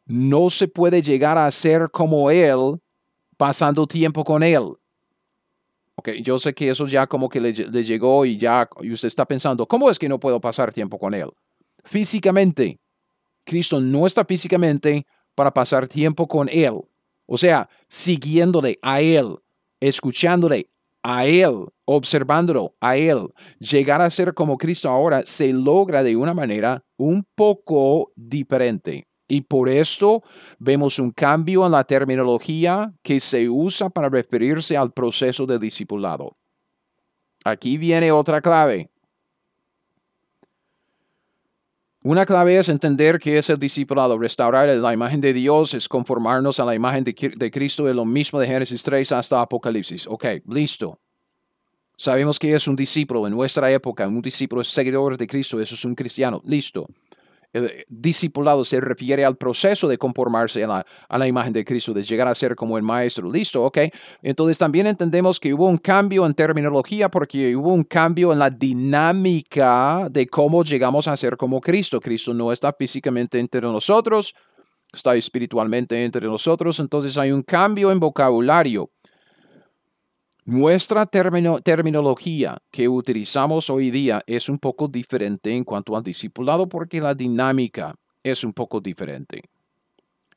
no se puede llegar a ser como Él pasando tiempo con Él. Ok, yo sé que eso ya como que le, llegó y ya y usted está pensando, ¿cómo es que no puedo pasar tiempo con Él? Físicamente, Cristo no está físicamente para pasar tiempo con Él. O sea, siguiéndole a Él, escuchándole a Él, observándolo a Él. Llegar a ser como Cristo ahora se logra de una manera un poco diferente. Y por esto vemos un cambio en la terminología que se usa para referirse al proceso de discipulado. Aquí viene otra clave. Una clave es entender que es el discipulado. Restaurar la imagen de Dios es conformarnos a la imagen de, de Cristo, es lo mismo de Génesis 3 hasta Apocalipsis. Ok, listo. Sabemos que es un discípulo en nuestra época, un discípulo es seguidor de Cristo, eso es un cristiano. Listo. El discipulado se refiere al proceso de conformarse a la, imagen de Cristo, de llegar a ser como el maestro. Listo, ok. Entonces también entendemos que hubo un cambio en terminología porque hubo un cambio en la dinámica de cómo llegamos a ser como Cristo. Cristo no está físicamente entre nosotros, está espiritualmente entre nosotros. Entonces hay un cambio en vocabulario. Nuestra terminología que utilizamos hoy día es un poco diferente en cuanto al discipulado porque la dinámica es un poco diferente.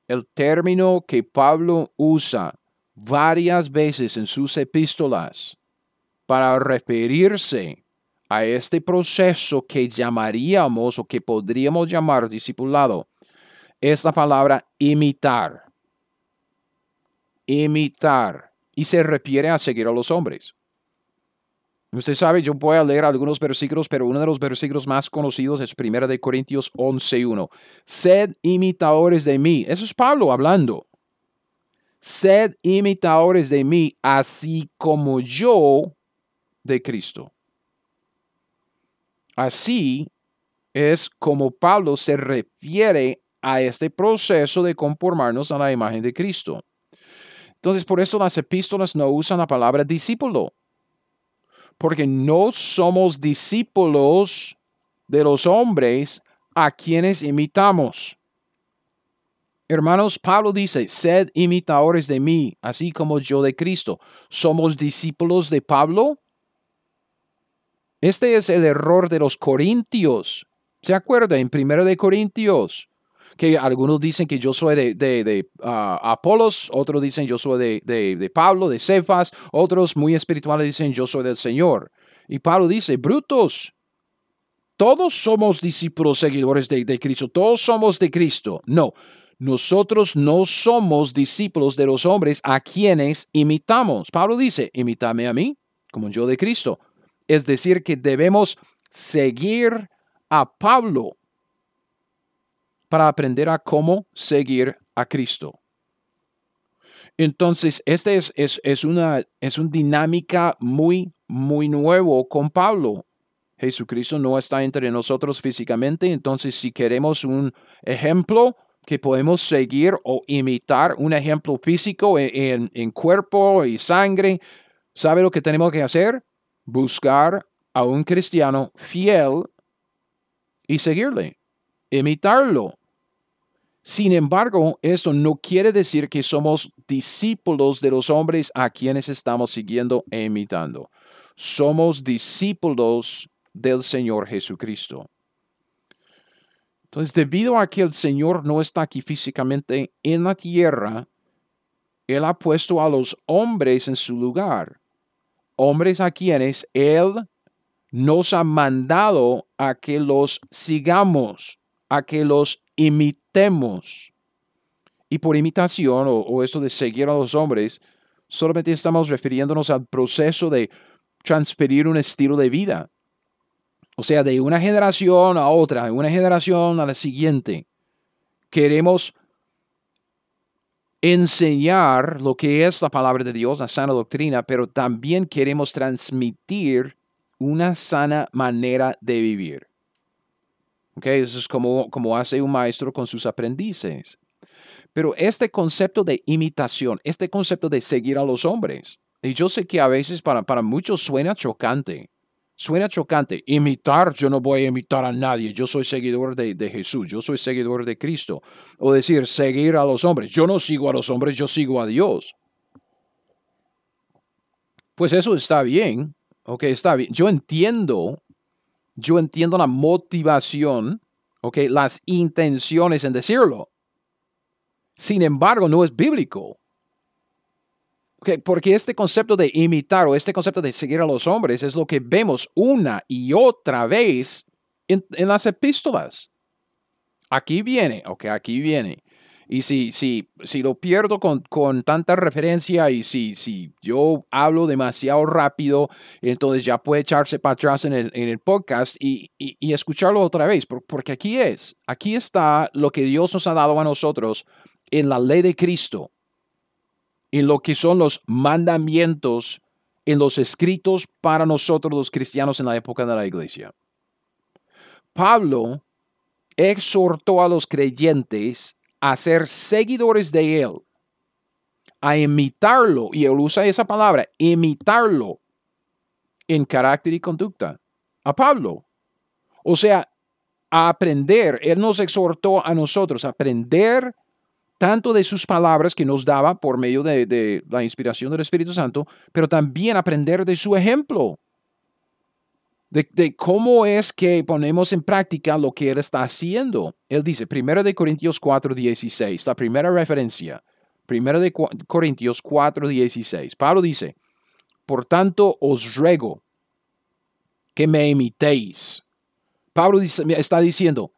El término que Pablo usa varias veces en sus epístolas para referirse a este proceso que llamaríamos o que podríamos llamar discipulado es la palabra imitar. Imitar y se refiere a seguir a los hombres. Usted sabe, yo voy a leer algunos versículos, pero uno de los versículos más conocidos es 1 de Corintios 11.1. Sed imitadores de mí. Eso es Pablo hablando. Sed imitadores de mí, así como yo de Cristo. Así es como Pablo se refiere a este proceso de conformarnos a la imagen de Cristo. Entonces, por eso las epístolas no usan la palabra discípulo, porque no somos discípulos de los hombres a quienes imitamos. Hermanos, Pablo dice, sed imitadores de mí, así como yo de Cristo. ¿Somos discípulos de Pablo? Este es el error de los corintios. ¿Se acuerda? En 1 de Corintios que algunos dicen que yo soy de, de, ah, Apolos, otros dicen yo soy de, Pablo, de Cefas, otros muy espirituales dicen yo soy del Señor. Y Pablo dice, brutos, todos somos discípulos seguidores de, Cristo, todos somos de Cristo. No, nosotros no somos discípulos de los hombres a quienes imitamos. Pablo dice, imítame a mí, como yo de Cristo. Es decir, que debemos seguir a Pablo para aprender a cómo seguir a Cristo. Entonces, esta es, es, una, es una dinámica muy, muy nuevo con Pablo. Jesucristo no está entre nosotros físicamente, entonces si queremos un ejemplo que podemos seguir o imitar, un ejemplo físico en, en cuerpo y sangre, ¿sabe lo que tenemos que hacer? Buscar a un cristiano fiel y seguirle imitarlo. Sin embargo, eso no quiere decir que somos discípulos de los hombres a quienes estamos siguiendo e imitando. Somos discípulos del Señor Jesucristo. Entonces, debido a que el Señor no está aquí físicamente en la tierra, Él ha puesto a los hombres en su lugar. Hombres a quienes Él nos ha mandado a que los sigamos a que los imitemos. Y por imitación o, esto de seguir a los hombres, solamente estamos refiriéndonos al proceso de transferir un estilo de vida. O sea, de una generación a otra, de una generación a la siguiente. Queremos enseñar lo que es la palabra de Dios, la sana doctrina, pero también queremos transmitir una sana manera de vivir. Eso es como, como hace un maestro con sus aprendices. Pero este concepto de imitación, este concepto de seguir a los hombres, y yo sé que a veces para, para muchos suena chocante. Suena chocante. Imitar, yo no voy a imitar a nadie. Yo soy seguidor de, de, Jesús. Yo soy seguidor de Cristo. O decir, seguir a los hombres. Yo no sigo a los hombres, yo sigo a Dios. Pues eso está bien. Ok, está bien. Yo entiendo yo entiendo la motivación, ¿ok? Las intenciones en decirlo. Sin embargo, no es bíblico. Porque este concepto de imitar o este concepto de seguir a los hombres es lo que vemos una y otra vez en, en las epístolas. Aquí viene, ok, aquí viene. Y si, si, si lo pierdo con, con tanta referencia y si, si yo hablo demasiado rápido, entonces ya puede echarse para atrás en el, en el podcast y, y, escucharlo otra vez, porque aquí es, aquí está lo que Dios nos ha dado a nosotros en la ley de Cristo, en lo que son los mandamientos, en los escritos para nosotros los cristianos en la época de la iglesia. Pablo exhortó a los creyentes a ser seguidores de Él, a imitarlo, y Él usa esa palabra, imitarlo en carácter y conducta, a Pablo. O sea, a aprender, Él nos exhortó a nosotros a aprender tanto de sus palabras que nos daba por medio de, de la inspiración del Espíritu Santo, pero también aprender de su ejemplo de, cómo es que ponemos en práctica lo que Él está haciendo. Él dice, 1 de Corintios 4, 16, la primera referencia, 1 de Corintios 4, 16. Pablo dice, por tanto os ruego que me imitéis. Pablo está diciendo,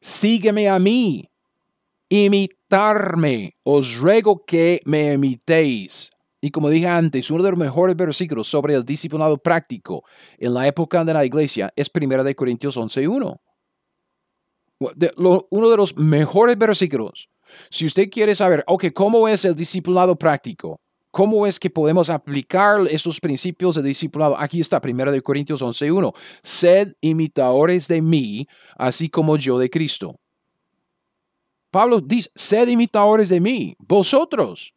sígueme a mí, imitarme, os ruego que me imitéis. Y como dije antes, uno de los mejores versículos sobre el discipulado práctico en la época de la iglesia es 1 de Corintios 11.1. Uno de los mejores versículos. Si usted quiere saber, ok, ¿cómo es el discipulado práctico? ¿Cómo es que podemos aplicar estos principios de discipulado? Aquí está, 1 de Corintios 11.1. Sed imitadores de mí, así como yo de Cristo. Pablo dice, sed imitadores de mí, vosotros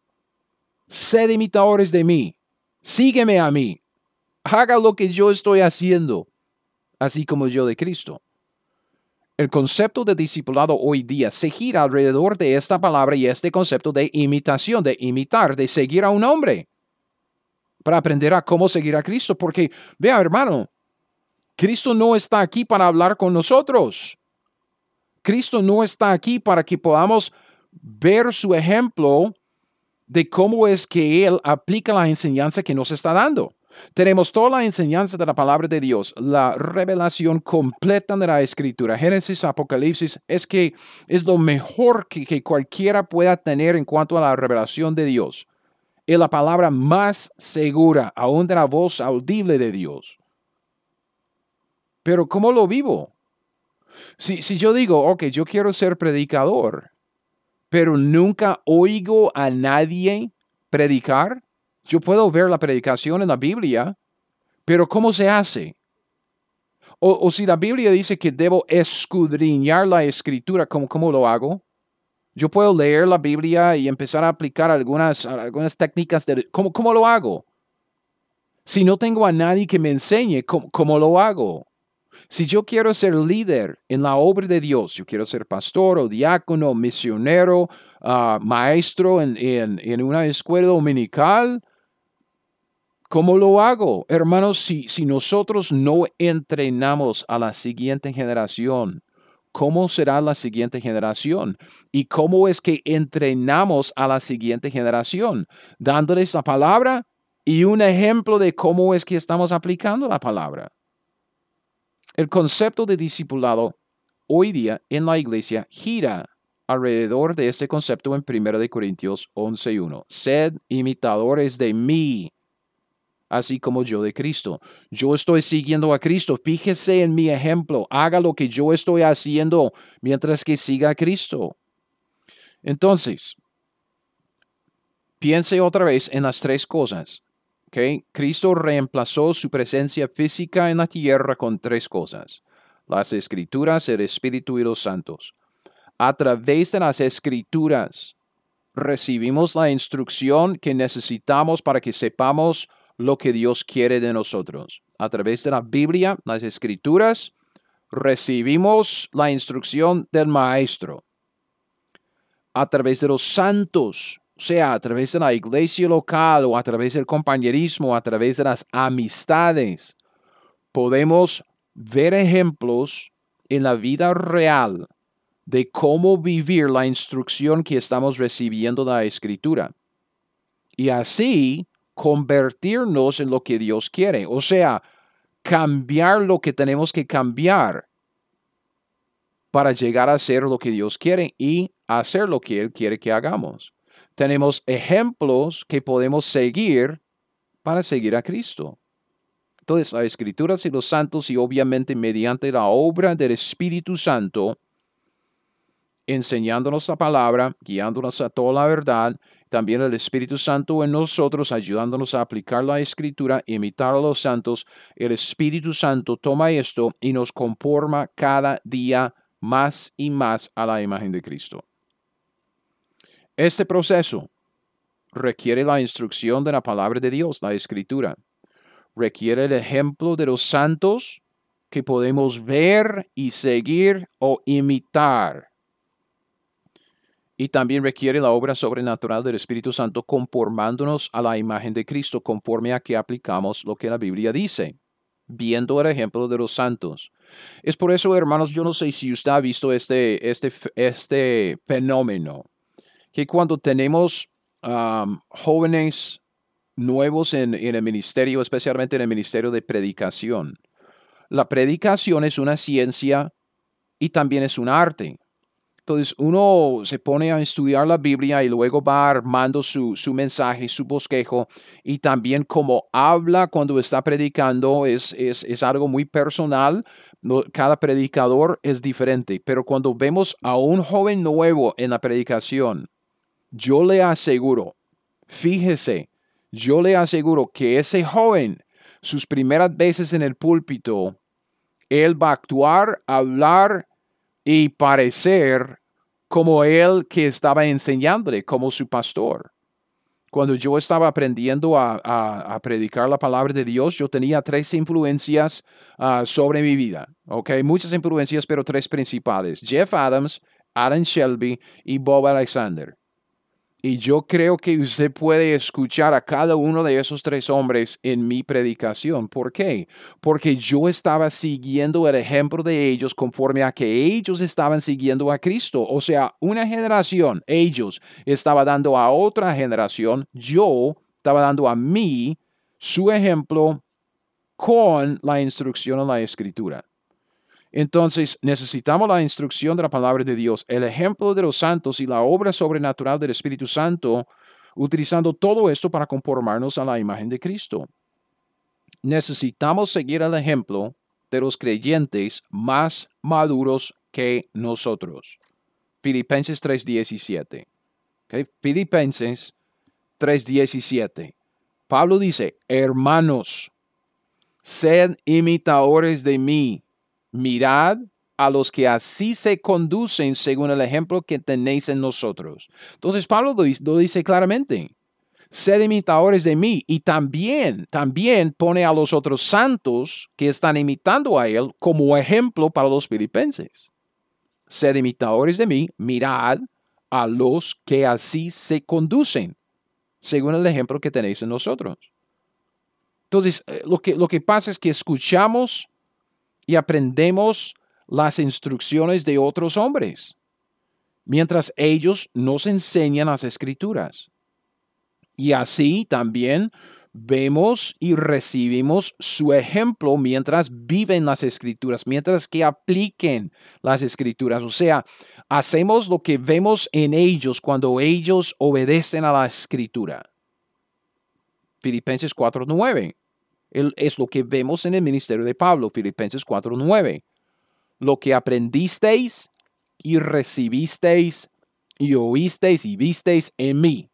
sed imitadores de mí, sígueme a mí, haga lo que yo estoy haciendo, así como yo de Cristo. El concepto de discipulado hoy día se gira alrededor de esta palabra y este concepto de imitación, de imitar, de seguir a un hombre, para aprender a cómo seguir a Cristo. Porque, vea hermano, Cristo no está aquí para hablar con nosotros. Cristo no está aquí para que podamos ver su ejemplo de cómo es que Él aplica la enseñanza que nos está dando. Tenemos toda la enseñanza de la palabra de Dios, la revelación completa de la escritura. Génesis, Apocalipsis, es que es lo mejor que, que cualquiera pueda tener en cuanto a la revelación de Dios. Es la palabra más segura, aún de la voz audible de Dios. Pero ¿cómo lo vivo? Si, si yo digo, ok, yo quiero ser predicador, pero nunca oigo a nadie predicar. Yo puedo ver la predicación en la Biblia, pero ¿cómo se hace? O, si la Biblia dice que debo escudriñar la escritura, ¿cómo, ¿cómo, lo hago? Yo puedo leer la Biblia y empezar a aplicar algunas, algunas técnicas de... ¿cómo, ¿Cómo lo hago? Si no tengo a nadie que me enseñe, ¿cómo, cómo lo hago? Si yo quiero ser líder en la obra de Dios, yo quiero ser pastor o diácono, misionero, ah, maestro en, en, una escuela dominical, ¿cómo lo hago? Hermanos, si, si nosotros no entrenamos a la siguiente generación, ¿cómo será la siguiente generación? ¿Y cómo es que entrenamos a la siguiente generación? Dándoles la palabra y un ejemplo de cómo es que estamos aplicando la palabra. El concepto de discipulado hoy día en la iglesia gira alrededor de este concepto en 1 Corintios 11.1. Sed imitadores de mí, así como yo de Cristo. Yo estoy siguiendo a Cristo. Fíjese en mi ejemplo. Haga lo que yo estoy haciendo mientras que siga a Cristo. Entonces, piense otra vez en las tres cosas. Cristo reemplazó su presencia física en la tierra con tres cosas, las escrituras, el Espíritu y los santos. A través de las escrituras recibimos la instrucción que necesitamos para que sepamos lo que Dios quiere de nosotros. A través de la Biblia, las escrituras, recibimos la instrucción del Maestro. A través de los santos, sea a través de la iglesia local o a través del compañerismo, a través de las amistades, podemos ver ejemplos en la vida real de cómo vivir la instrucción que estamos recibiendo de la escritura. Y así convertirnos en lo que Dios quiere. O sea, cambiar lo que tenemos que cambiar para llegar a ser lo que Dios quiere y hacer lo que Él quiere que hagamos tenemos ejemplos que podemos seguir para seguir a Cristo. Entonces, las escrituras y los santos y obviamente mediante la obra del Espíritu Santo, enseñándonos la palabra, guiándonos a toda la verdad, también el Espíritu Santo en nosotros, ayudándonos a aplicar la escritura, imitar a los santos. El Espíritu Santo toma esto y nos conforma cada día más y más a la imagen de Cristo. Este proceso requiere la instrucción de la palabra de Dios, la escritura. Requiere el ejemplo de los santos que podemos ver y seguir o imitar. Y también requiere la obra sobrenatural del Espíritu Santo conformándonos a la imagen de Cristo conforme a que aplicamos lo que la Biblia dice, viendo el ejemplo de los santos. Es por eso, hermanos, yo no sé si usted ha visto este, este, este fenómeno, que cuando tenemos jóvenes nuevos en, en el ministerio, especialmente en el ministerio de predicación, la predicación es una ciencia y también es un arte. Entonces uno se pone a estudiar la Biblia y luego va armando su, su, mensaje, su bosquejo y también como habla cuando está predicando es, es, es algo muy personal. Cada predicador es diferente, pero cuando vemos a un joven nuevo en la predicación, yo le aseguro, fíjese, yo le aseguro que ese joven, sus primeras veces en el púlpito, él va a actuar, hablar y parecer como él que estaba enseñándole, como su pastor. Cuando yo estaba aprendiendo a, predicar la palabra de Dios, yo tenía tres influencias ah, sobre mi vida. Okay, muchas influencias, pero tres principales. Jeff Adams, Adam Shelby y Bob Alexander. Y yo creo que usted puede escuchar a cada uno de esos tres hombres en mi predicación. ¿Por qué? Porque yo estaba siguiendo el ejemplo de ellos conforme a que ellos estaban siguiendo a Cristo. O sea, una generación, ellos estaba dando a otra generación, yo estaba dando a mí su ejemplo con la instrucción en la escritura. Entonces necesitamos la instrucción de la palabra de Dios, el ejemplo de los santos y la obra sobrenatural del Espíritu Santo, utilizando todo esto para conformarnos a la imagen de Cristo. Necesitamos seguir el ejemplo de los creyentes más maduros que nosotros. Filipenses 3:17. Filipenses 3:17. Pablo dice, hermanos, sed imitadores de mí mirad a los que así se conducen según el ejemplo que tenéis en nosotros. Entonces Pablo lo dice claramente, sed imitadores de mí y también, también pone a los otros santos que están imitando a él como ejemplo para los filipenses. Sed imitadores de mí, mirad a los que así se conducen según el ejemplo que tenéis en nosotros. Entonces, eh, lo que, lo que pasa es que escuchamos y aprendemos las instrucciones de otros hombres, mientras ellos nos enseñan las escrituras. Y así también vemos y recibimos su ejemplo mientras viven las escrituras, mientras que apliquen las escrituras. O sea, hacemos lo que vemos en ellos cuando ellos obedecen a la escritura. Filipenses 4:9 es lo que vemos en el ministerio de Pablo, Filipenses 4:9. Lo que aprendisteis y recibisteis y oísteis y visteis en mí.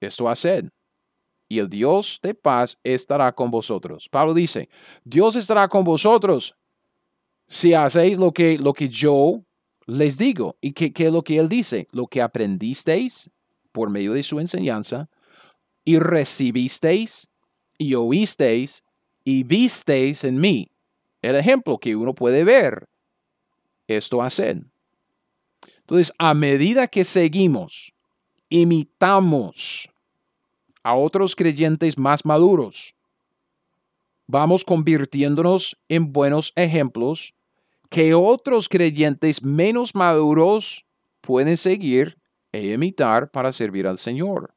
Esto haced. Y el Dios de paz estará con vosotros. Pablo dice, Dios estará con vosotros si hacéis lo que, lo que yo les digo. ¿Y qué, qué es lo que él dice? Lo que aprendisteis por medio de su enseñanza y recibisteis y oísteis y visteis en mí. El ejemplo que uno puede ver, esto hacen. Entonces, a medida que seguimos, imitamos a otros creyentes más maduros, vamos convirtiéndonos en buenos ejemplos que otros creyentes menos maduros pueden seguir e imitar para servir al Señor.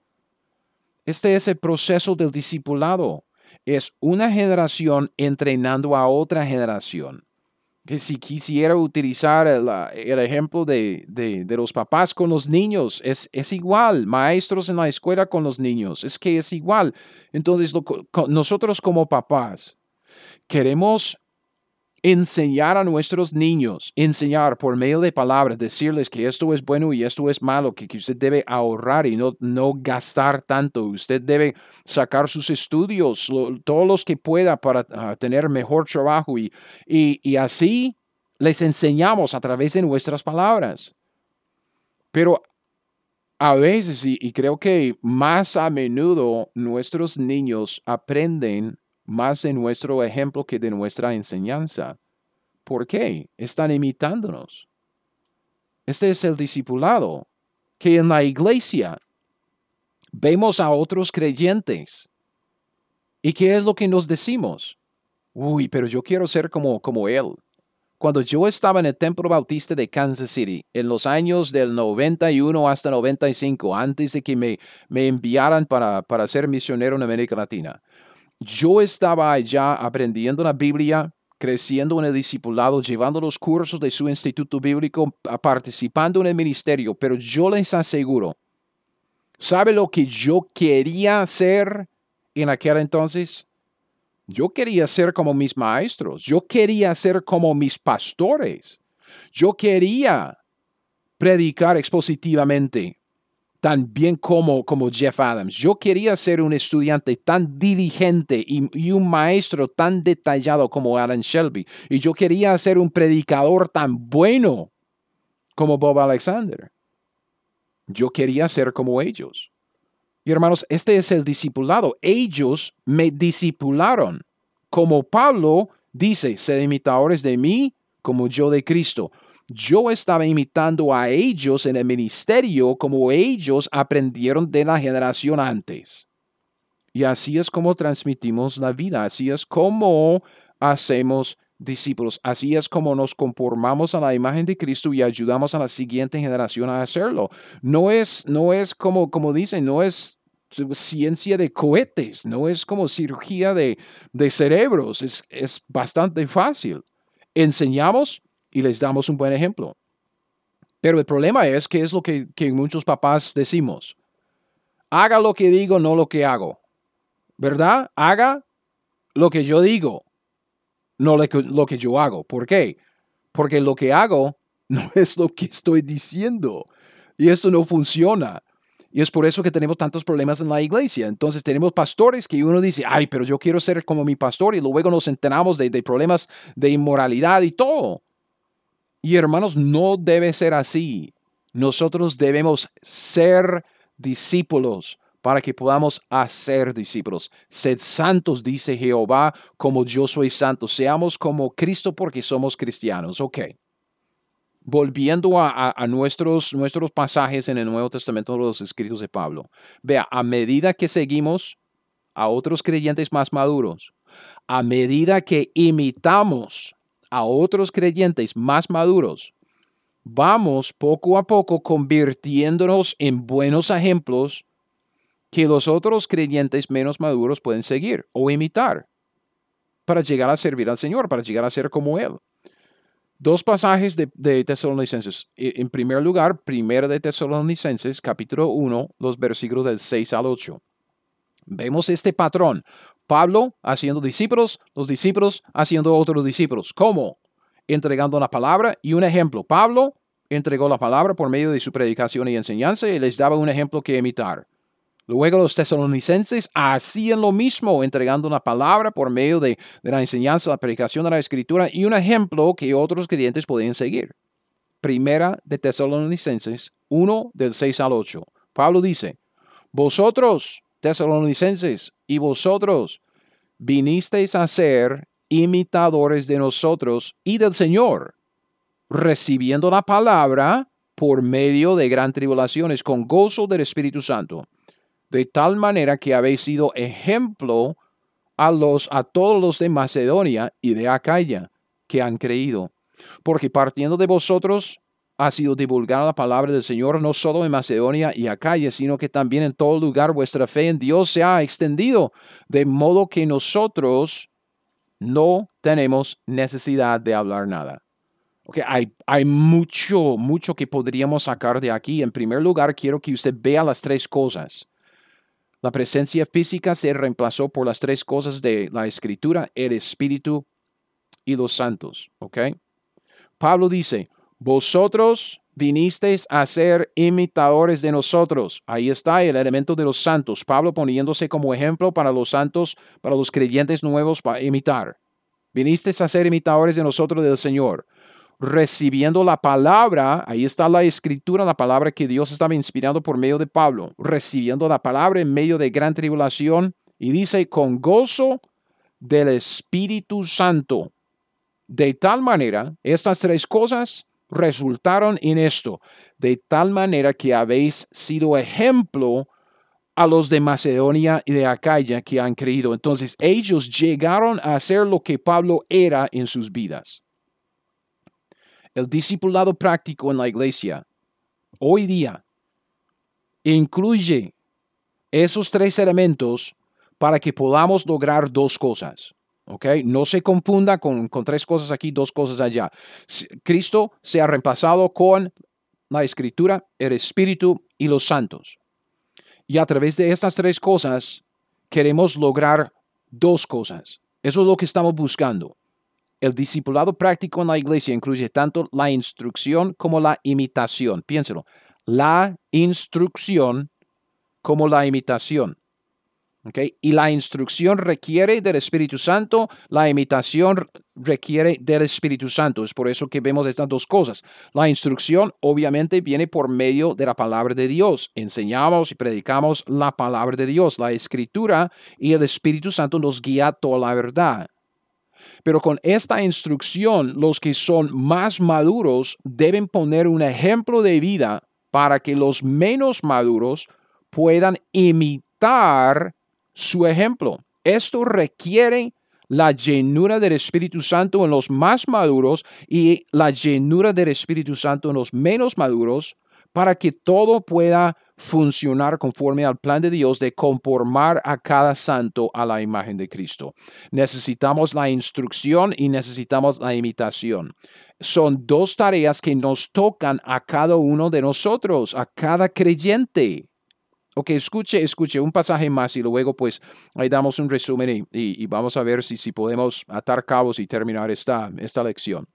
Este es el proceso del discipulado. Es una generación entrenando a otra generación. Que si quisiera utilizar el, ejemplo de, los papás con los niños, es, es, igual. Maestros en la escuela con los niños, es que es igual. Entonces, nosotros como papás queremos enseñar a nuestros niños, enseñar por medio de palabras, decirles que esto es bueno y esto es malo, que, usted debe ahorrar y no, no gastar tanto, usted debe sacar sus estudios, todos los que pueda para ah, tener mejor trabajo y, y, y así les enseñamos a través de nuestras palabras. Pero a veces, y, creo que más a menudo, nuestros niños aprenden más de nuestro ejemplo que de nuestra enseñanza. ¿Por qué? Están imitándonos. Este es el discipulado, que en la iglesia vemos a otros creyentes. ¿Y qué es lo que nos decimos? Uy, pero yo quiero ser como, como él. Cuando yo estaba en el Templo Bautista de Kansas City, en los años del 91 hasta 95, antes de que me, me enviaran para, para ser misionero en América Latina, yo estaba allá aprendiendo la Biblia, creciendo en el discipulado, llevando los cursos de su instituto bíblico, participando en el ministerio, pero yo les aseguro, ¿sabe lo que yo quería hacer en aquel entonces? Yo quería ser como mis maestros, yo quería ser como mis pastores, yo quería predicar expositivamente tan bien como, como Jeff Adams. Yo quería ser un estudiante tan diligente y, un maestro tan detallado como Alan Shelby. Y yo quería ser un predicador tan bueno como Bob Alexander. Yo quería ser como ellos. Y hermanos, este es el discipulado. Ellos me discipularon. Como Pablo dice, sed imitadores de mí como yo de Cristo. Yo estaba imitando a ellos en el ministerio como ellos aprendieron de la generación antes. Y así es como transmitimos la vida, así es como hacemos discípulos, así es como nos conformamos a la imagen de Cristo y ayudamos a la siguiente generación a hacerlo. No es, no es como, como dicen, no es ciencia de cohetes, no es como cirugía de, de cerebros, es, es bastante fácil. Enseñamos y les damos un buen ejemplo. Pero el problema es que es lo que, muchos papás decimos. Haga lo que digo, no lo que hago. ¿Verdad? Haga lo que yo digo, no lo que yo hago. ¿Por qué? Porque lo que hago no es lo que estoy diciendo. Y esto no funciona. Y es por eso que tenemos tantos problemas en la iglesia. Entonces tenemos pastores que uno dice, ay, pero yo quiero ser como mi pastor y luego nos enteramos de, de problemas de inmoralidad y todo. Y hermanos, no debe ser así. Nosotros debemos ser discípulos para que podamos hacer discípulos. Sed santos, dice Jehová, como yo soy santo. Seamos como Cristo porque somos cristianos. Ok. Volviendo a, nuestros, nuestros pasajes en el Nuevo Testamento los escritos de Pablo. Vea, a medida que seguimos a otros creyentes más maduros, a medida que imitamos a otros creyentes más maduros, vamos poco a poco convirtiéndonos en buenos ejemplos que los otros creyentes menos maduros pueden seguir o imitar para llegar a servir al Señor, para llegar a ser como Él. Dos pasajes de, de Tesalonicenses. E, en primer lugar, primero de Tesalonicenses, capítulo 1, los versículos del 6 al 8. Vemos este patrón. Pablo haciendo discípulos, los discípulos haciendo otros discípulos. ¿Cómo? Entregando la palabra y un ejemplo. Pablo entregó la palabra por medio de su predicación y enseñanza y les daba un ejemplo que imitar. Luego los tesalonicenses hacían lo mismo, entregando la palabra por medio de, la enseñanza, la predicación de la escritura y un ejemplo que otros creyentes podían seguir. Primera de Tesalonicenses 1 del 6 al 8. Pablo dice, vosotros tesalonicenses, y vosotros vinisteis a ser imitadores de nosotros y del Señor, recibiendo la palabra por medio de gran tribulaciones, con gozo del Espíritu Santo, de tal manera que habéis sido ejemplo a, los, a todos los de Macedonia y de Acaya que han creído. Porque partiendo de vosotros ha sido divulgada la palabra del Señor no solo en Macedonia y Acaya, sino que también en todo lugar vuestra fe en Dios se ha extendido, de modo que nosotros no tenemos necesidad de hablar nada. Okay, hay, hay mucho, mucho que podríamos sacar de aquí. En primer lugar, quiero que usted vea las tres cosas. La presencia física se reemplazó por las tres cosas de la escritura, el espíritu y los santos. Okay? Pablo dice, vosotros vinisteis a ser imitadores de nosotros. Ahí está el elemento de los santos. Pablo poniéndose como ejemplo para los santos, para los creyentes nuevos para imitar. Vinisteis a ser imitadores de nosotros del Señor, recibiendo la palabra, ahí está la escritura, la palabra que Dios estaba inspirando por medio de Pablo, recibiendo la palabra en medio de gran tribulación, y dice, con gozo del Espíritu Santo. De tal manera, estas tres cosas resultaron en esto, de tal manera que habéis sido ejemplo a los de Macedonia y de Acaya que han creído. Entonces ellos llegaron a hacer lo que Pablo era en sus vidas. El discipulado práctico en la iglesia hoy día incluye esos tres elementos para que podamos lograr dos cosas. ¿Ok? No se confunda con, con tres cosas aquí, dos cosas allá. Cristo se ha reemplazado con la escritura, el espíritu y los santos. Y a través de estas tres cosas queremos lograr dos cosas. Eso es lo que estamos buscando. El discipulado práctico en la iglesia incluye tanto la instrucción como la imitación. Piénselo. La instrucción como la imitación. Y la instrucción requiere del Espíritu Santo, la imitación requiere del Espíritu Santo. Es por eso que vemos estas dos cosas. La instrucción obviamente viene por medio de la palabra de Dios. Enseñamos y predicamos la palabra de Dios. La escritura y el Espíritu Santo nos guía toda la verdad. Pero con esta instrucción, los que son más maduros deben poner un ejemplo de vida para que los menos maduros puedan imitar su ejemplo. Esto requiere la llenura del Espíritu Santo en los más maduros y la llenura del Espíritu Santo en los menos maduros para que todo pueda funcionar conforme al plan de Dios de conformar a cada santo a la imagen de Cristo. Necesitamos la instrucción y necesitamos la imitación. Son dos tareas que nos tocan a cada uno de nosotros, a cada creyente. Ok, escuche, escuche un pasaje más y luego pues ahí damos un resumen y, vamos a ver si, si podemos atar cabos y terminar esta, esta lección.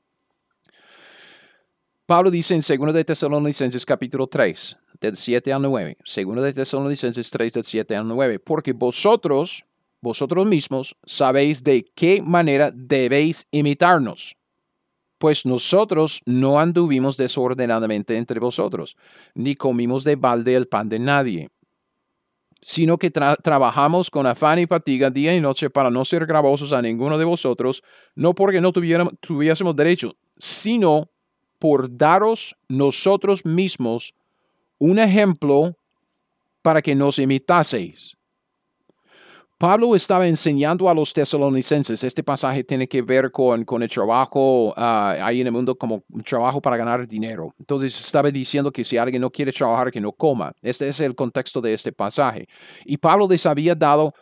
Pablo dice en 2 de Tesalonicenses capítulo 3, del 7 al 9, 2 de Tesalonicenses 3 del 7 al 9, porque vosotros, vosotros mismos, sabéis de qué manera debéis imitarnos pues nosotros no anduvimos desordenadamente entre vosotros, ni comimos de balde el pan de nadie, sino que trabajamos con afán y fatiga día y noche para no ser gravosos a ninguno de vosotros, no porque no tuviésemos derecho, sino por daros nosotros mismos un ejemplo para que nos imitaseis. Pablo estaba enseñando a los tesalonicenses, este pasaje tiene que ver con, con el trabajo ah, ahí en el mundo como trabajo para ganar dinero. Entonces estaba diciendo que si alguien no quiere trabajar, que no coma. Este es el contexto de este pasaje. Y Pablo les había dado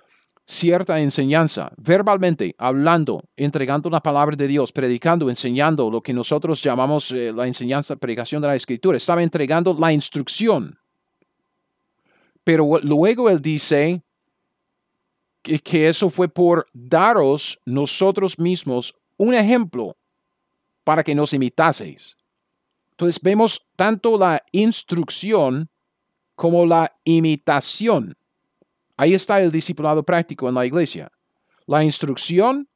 cierta enseñanza, verbalmente, hablando, entregando la palabra de Dios, predicando, enseñando lo que nosotros llamamos eh, la enseñanza, predicación de la escritura. Estaba entregando la instrucción. Pero luego él dice, que, eso fue por daros nosotros mismos un ejemplo para que nos imitaseis. Entonces vemos tanto la instrucción como la imitación. Ahí está el discipulado práctico en la iglesia. La instrucción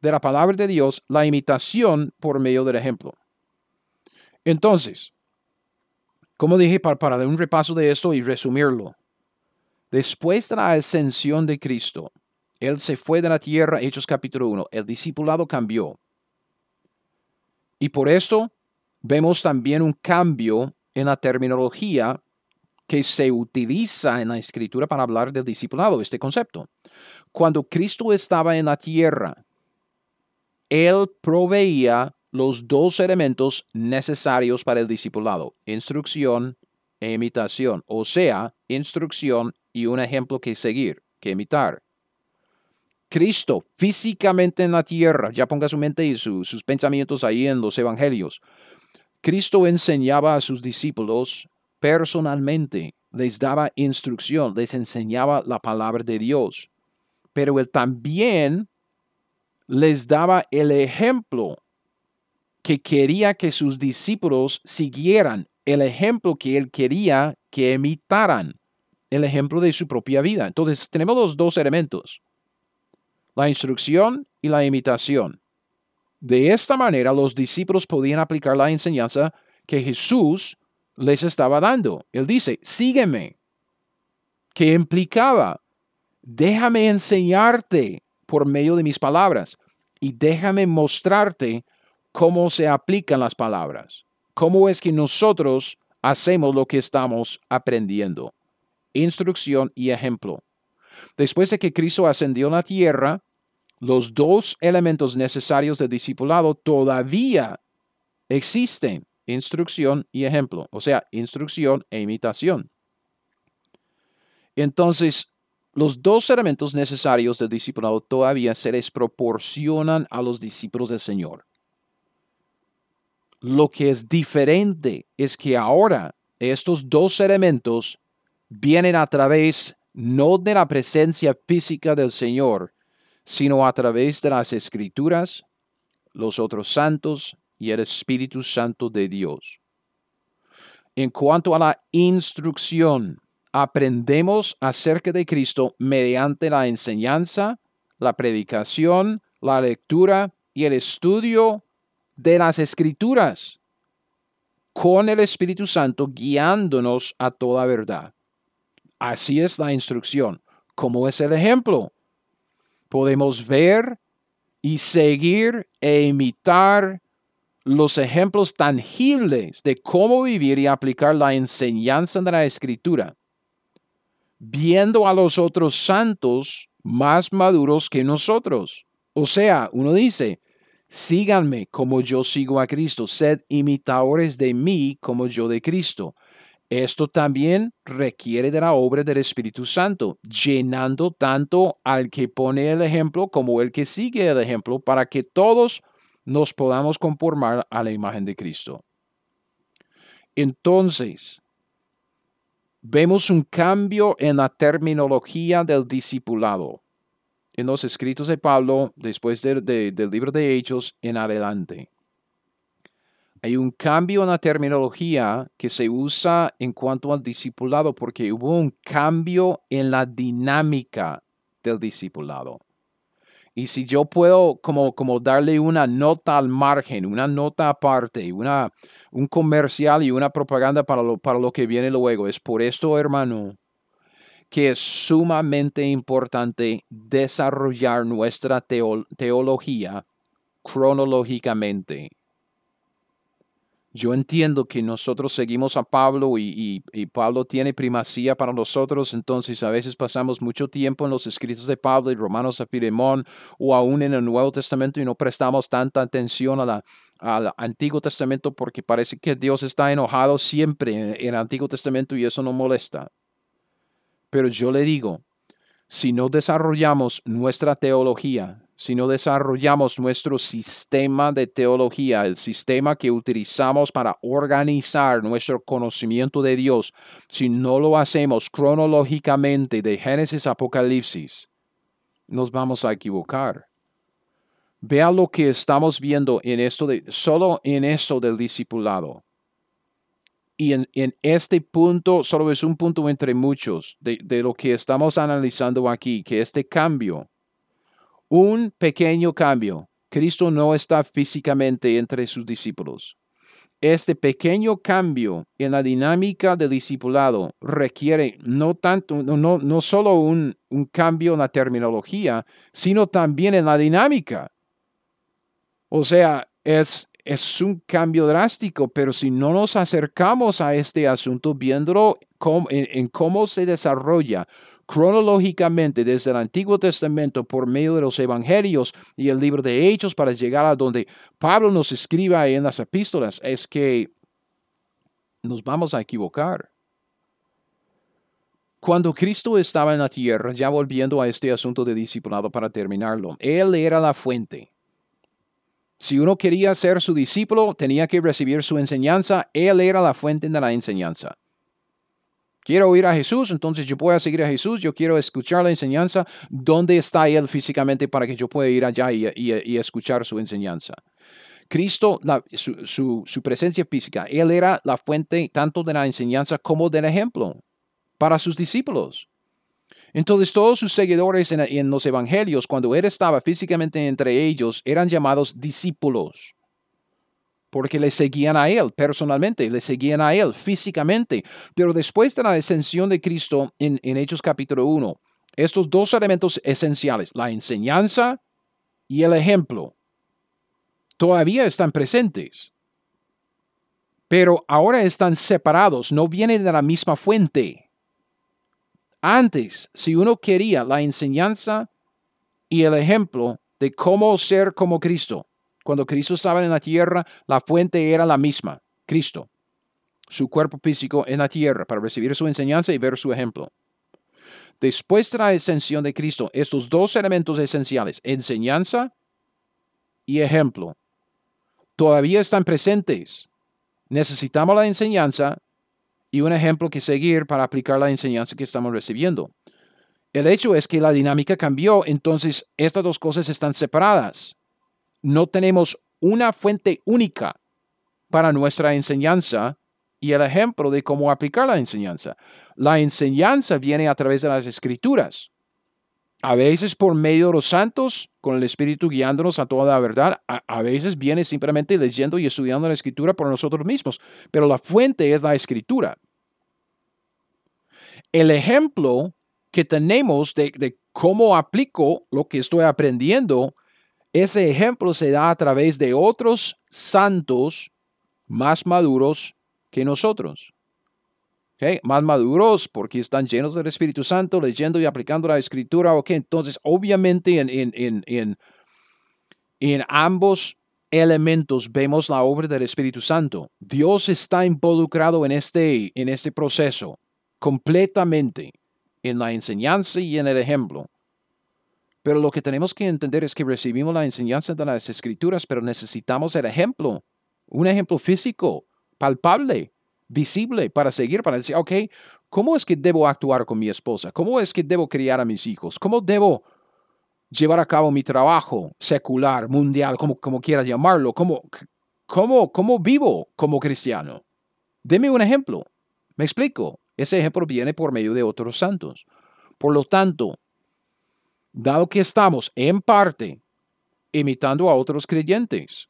de la palabra de Dios, la imitación por medio del ejemplo. Entonces, como dije, para, para dar un repaso de esto y resumirlo, Después de la ascensión de Cristo, Él se fue de la tierra, Hechos capítulo 1, el discipulado cambió. Y por esto vemos también un cambio en la terminología que se utiliza en la escritura para hablar del discipulado, este concepto. Cuando Cristo estaba en la tierra, Él proveía los dos elementos necesarios para el discipulado, instrucción e imitación, o sea, instrucción y un ejemplo que seguir, que imitar. Cristo físicamente en la tierra, ya ponga su mente y sus pensamientos ahí en los evangelios. Cristo enseñaba a sus discípulos personalmente, les daba instrucción, les enseñaba la palabra de Dios, pero él también les daba el ejemplo que quería que sus discípulos siguieran, el ejemplo que él quería que imitaran el ejemplo de su propia vida. Entonces tenemos los dos elementos, la instrucción y la imitación. De esta manera los discípulos podían aplicar la enseñanza que Jesús les estaba dando. Él dice, sígueme, que implicaba, déjame enseñarte por medio de mis palabras y déjame mostrarte cómo se aplican las palabras, cómo es que nosotros hacemos lo que estamos aprendiendo. Instrucción y ejemplo. Después de que Cristo ascendió a la tierra, los dos elementos necesarios del discipulado todavía existen, instrucción y ejemplo, o sea, instrucción e imitación. Entonces, los dos elementos necesarios del discipulado todavía se les proporcionan a los discípulos del Señor. Lo que es diferente es que ahora estos dos elementos vienen a través no de la presencia física del Señor, sino a través de las escrituras, los otros santos y el Espíritu Santo de Dios. En cuanto a la instrucción, aprendemos acerca de Cristo mediante la enseñanza, la predicación, la lectura y el estudio de las escrituras, con el Espíritu Santo guiándonos a toda verdad. Así es la instrucción. ¿Cómo es el ejemplo? Podemos ver y seguir e imitar los ejemplos tangibles de cómo vivir y aplicar la enseñanza de la escritura viendo a los otros santos más maduros que nosotros. O sea, uno dice, síganme como yo sigo a Cristo, sed imitadores de mí como yo de Cristo. Esto también requiere de la obra del Espíritu Santo, llenando tanto al que pone el ejemplo como el que sigue el ejemplo para que todos nos podamos conformar a la imagen de Cristo. Entonces, vemos un cambio en la terminología del discipulado en los escritos de Pablo después del libro de Hechos en adelante. Hay un cambio en la terminología que se usa en cuanto al discipulado porque hubo un cambio en la dinámica del discipulado. Y si yo puedo como, como darle una nota al margen, una nota aparte, una, un comercial y una propaganda para lo, para lo que viene luego, es por esto, hermano, que es sumamente importante desarrollar nuestra teología cronológicamente. Yo entiendo que nosotros seguimos a Pablo y, Pablo tiene primacía para nosotros, entonces a veces pasamos mucho tiempo en los escritos de Pablo y Romanos a Filemón o aún en el Nuevo Testamento y no prestamos tanta atención al Antiguo Testamento porque parece que Dios está enojado siempre en el Antiguo Testamento y eso no molesta. Pero yo le digo, si no desarrollamos nuestra teología, si no desarrollamos nuestro sistema de teología, el sistema que utilizamos para organizar nuestro conocimiento de Dios, si no lo hacemos cronológicamente de Génesis a Apocalipsis, nos vamos a equivocar. Vea lo que estamos viendo en esto de, solo en esto del discipulado. Y en, este punto, solo es un punto entre muchos de, de lo que estamos analizando aquí, que este cambio un pequeño cambio. Cristo no está físicamente entre sus discípulos. Este pequeño cambio en la dinámica del discipulado requiere no tanto, no, no solo un, un cambio en la terminología, sino también en la dinámica. O sea, es, es un cambio drástico, pero si no nos acercamos a este asunto viéndolo en, cómo se desarrolla cronológicamente desde el Antiguo Testamento por medio de los Evangelios y el libro de Hechos para llegar a donde Pablo nos escriba en las epístolas, es que nos vamos a equivocar. Cuando Cristo estaba en la tierra, ya volviendo a este asunto de discipulado para terminarlo, Él era la fuente. Si uno quería ser su discípulo, tenía que recibir su enseñanza. Él era la fuente de la enseñanza. Quiero oír a Jesús, entonces yo puedo seguir a Jesús, yo quiero escuchar la enseñanza. ¿Dónde está Él físicamente para que yo pueda ir allá y, escuchar su enseñanza? Cristo, su, su, presencia física, Él era la fuente tanto de la enseñanza como del ejemplo para sus discípulos. Entonces todos sus seguidores en, en, los evangelios, cuando él estaba físicamente entre ellos, eran llamados discípulos, porque le seguían a él personalmente, le seguían a él físicamente. Pero después de la ascensión de Cristo en, Hechos capítulo 1, estos dos elementos esenciales, la enseñanza y el ejemplo, todavía están presentes. Pero ahora están separados, no vienen de la misma fuente. Antes, si uno quería la enseñanza y el ejemplo de cómo ser como Cristo, cuando Cristo estaba en la tierra, la fuente era la misma, Cristo, su cuerpo físico en la tierra, para recibir su enseñanza y ver su ejemplo. Después de la ascensión de Cristo, estos dos elementos esenciales, enseñanza y ejemplo, todavía están presentes. Necesitamos la enseñanza y un ejemplo que seguir para aplicar la enseñanza que estamos recibiendo. El hecho es que la dinámica cambió, entonces estas dos cosas están separadas. No tenemos una fuente única para nuestra enseñanza y el ejemplo de cómo aplicar la enseñanza. La enseñanza viene a través de las escrituras. A veces por medio de los santos, con el Espíritu guiándonos a toda la verdad. A, veces viene simplemente leyendo y estudiando la escritura por nosotros mismos. Pero la fuente es la escritura el ejemplo que tenemos de, cómo aplico lo que estoy aprendiendo, ese ejemplo se da a través de otros santos más maduros que nosotros. Más maduros porque están llenos del Espíritu Santo, leyendo y aplicando la escritura. Okay. Entonces, obviamente en, en, en, en ambos elementos vemos la obra del Espíritu Santo. Dios está involucrado en este, en este proceso completamente en la enseñanza y en el ejemplo. Pero lo que tenemos que entender es que recibimos la enseñanza de las escrituras, pero necesitamos el ejemplo, un ejemplo físico, palpable, visible para seguir, para decir, ok, ¿cómo es que debo actuar con mi esposa? ¿Cómo es que debo criar a mis hijos? ¿Cómo debo llevar a cabo mi trabajo secular, mundial, como, como quiera llamarlo? ¿Cómo, cómo, ¿Cómo vivo como cristiano? Deme un ejemplo. ¿Me explico? Ese ejemplo viene por medio de otros santos. Por lo tanto, dado que estamos en parte imitando a otros creyentes,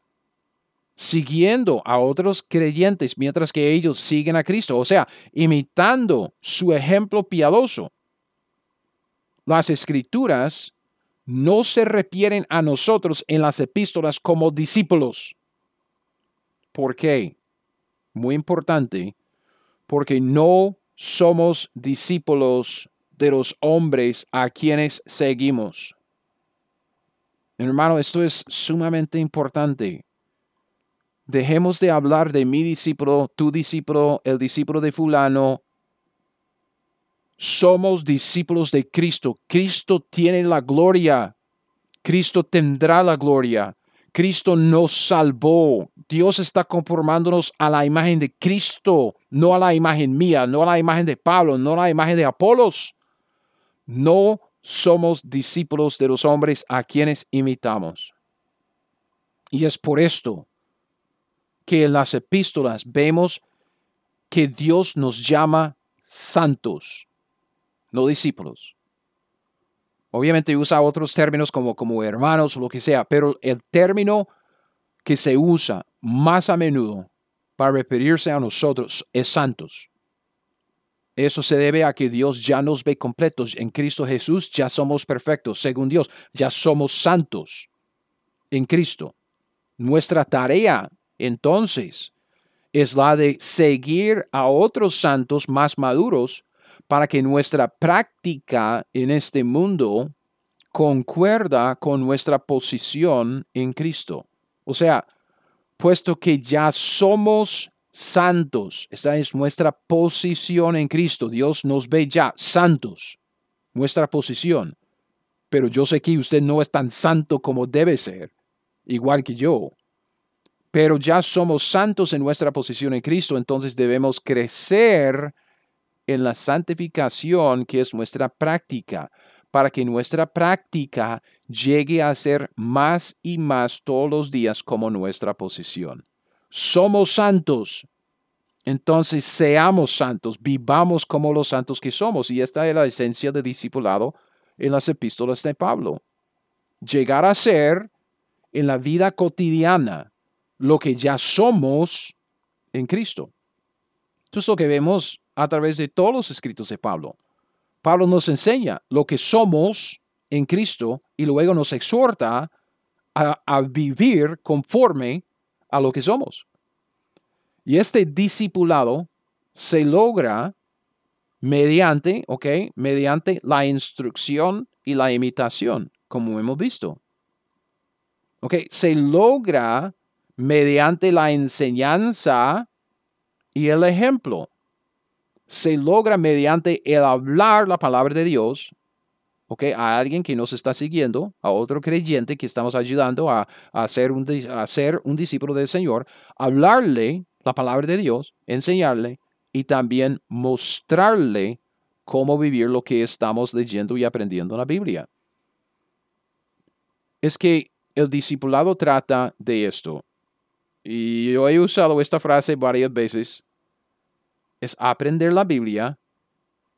siguiendo a otros creyentes mientras que ellos siguen a Cristo, o sea, imitando su ejemplo piadoso, las escrituras no se refieren a nosotros en las epístolas como discípulos. ¿Por qué? Muy importante, porque no somos discípulos de los hombres a quienes seguimos. Hermano, esto es sumamente importante. Dejemos de hablar de mi discípulo, tu discípulo, el discípulo de fulano. Somos discípulos de Cristo. Cristo tiene la gloria. Cristo tendrá la gloria. Cristo nos salvó. Dios está conformándonos a la imagen de Cristo, no a la imagen mía, no a la imagen de Pablo, no a la imagen de Apolos. No somos discípulos de los hombres a quienes imitamos. Y es por esto que en las epístolas vemos que Dios nos llama santos, no discípulos. Obviamente usa otros términos como, como hermanos o lo que sea, pero el término que se usa más a menudo para referirse a nosotros es santos. Eso se debe a que Dios ya nos ve completos. En Cristo Jesús ya somos perfectos, según Dios, ya somos santos en Cristo. Nuestra tarea entonces es la de seguir a otros santos más maduros para que nuestra práctica en este mundo concuerda con nuestra posición en Cristo. O sea, puesto que ya somos santos, esa es nuestra posición en Cristo. Dios nos ve ya santos, nuestra posición. Pero yo sé que usted no es tan santo como debe ser, igual que yo. Pero ya somos santos en nuestra posición en Cristo, entonces debemos crecer en la santificación que es nuestra práctica, para que nuestra práctica llegue a ser más y más todos los días como nuestra posición. Somos santos Entonces seamos santos, vivamos como los santos que somos. Y esta es la esencia de discipulado en las epístolas de Pablo. Llegar a ser en la vida cotidiana lo que ya somos en Cristo. Esto es lo que vemos a través de todos los escritos de Pablo. Pablo nos enseña lo que somos en Cristo y luego nos exhorta a, a vivir conforme a lo que somos. Y este discipulado se logra mediante, ¿ok? Mediante la instrucción y la imitación, como hemos visto. ¿Ok? Se logra mediante la enseñanza y el ejemplo. Se logra mediante el hablar la palabra de Dios, ¿ok? A alguien que nos está siguiendo, a otro creyente que estamos ayudando a, a, ser, un, a ser un discípulo del Señor, hablarle la palabra de Dios, enseñarle y también mostrarle cómo vivir lo que estamos leyendo y aprendiendo en la Biblia. Es que el discipulado trata de esto. Y yo he usado esta frase varias veces. Es aprender la Biblia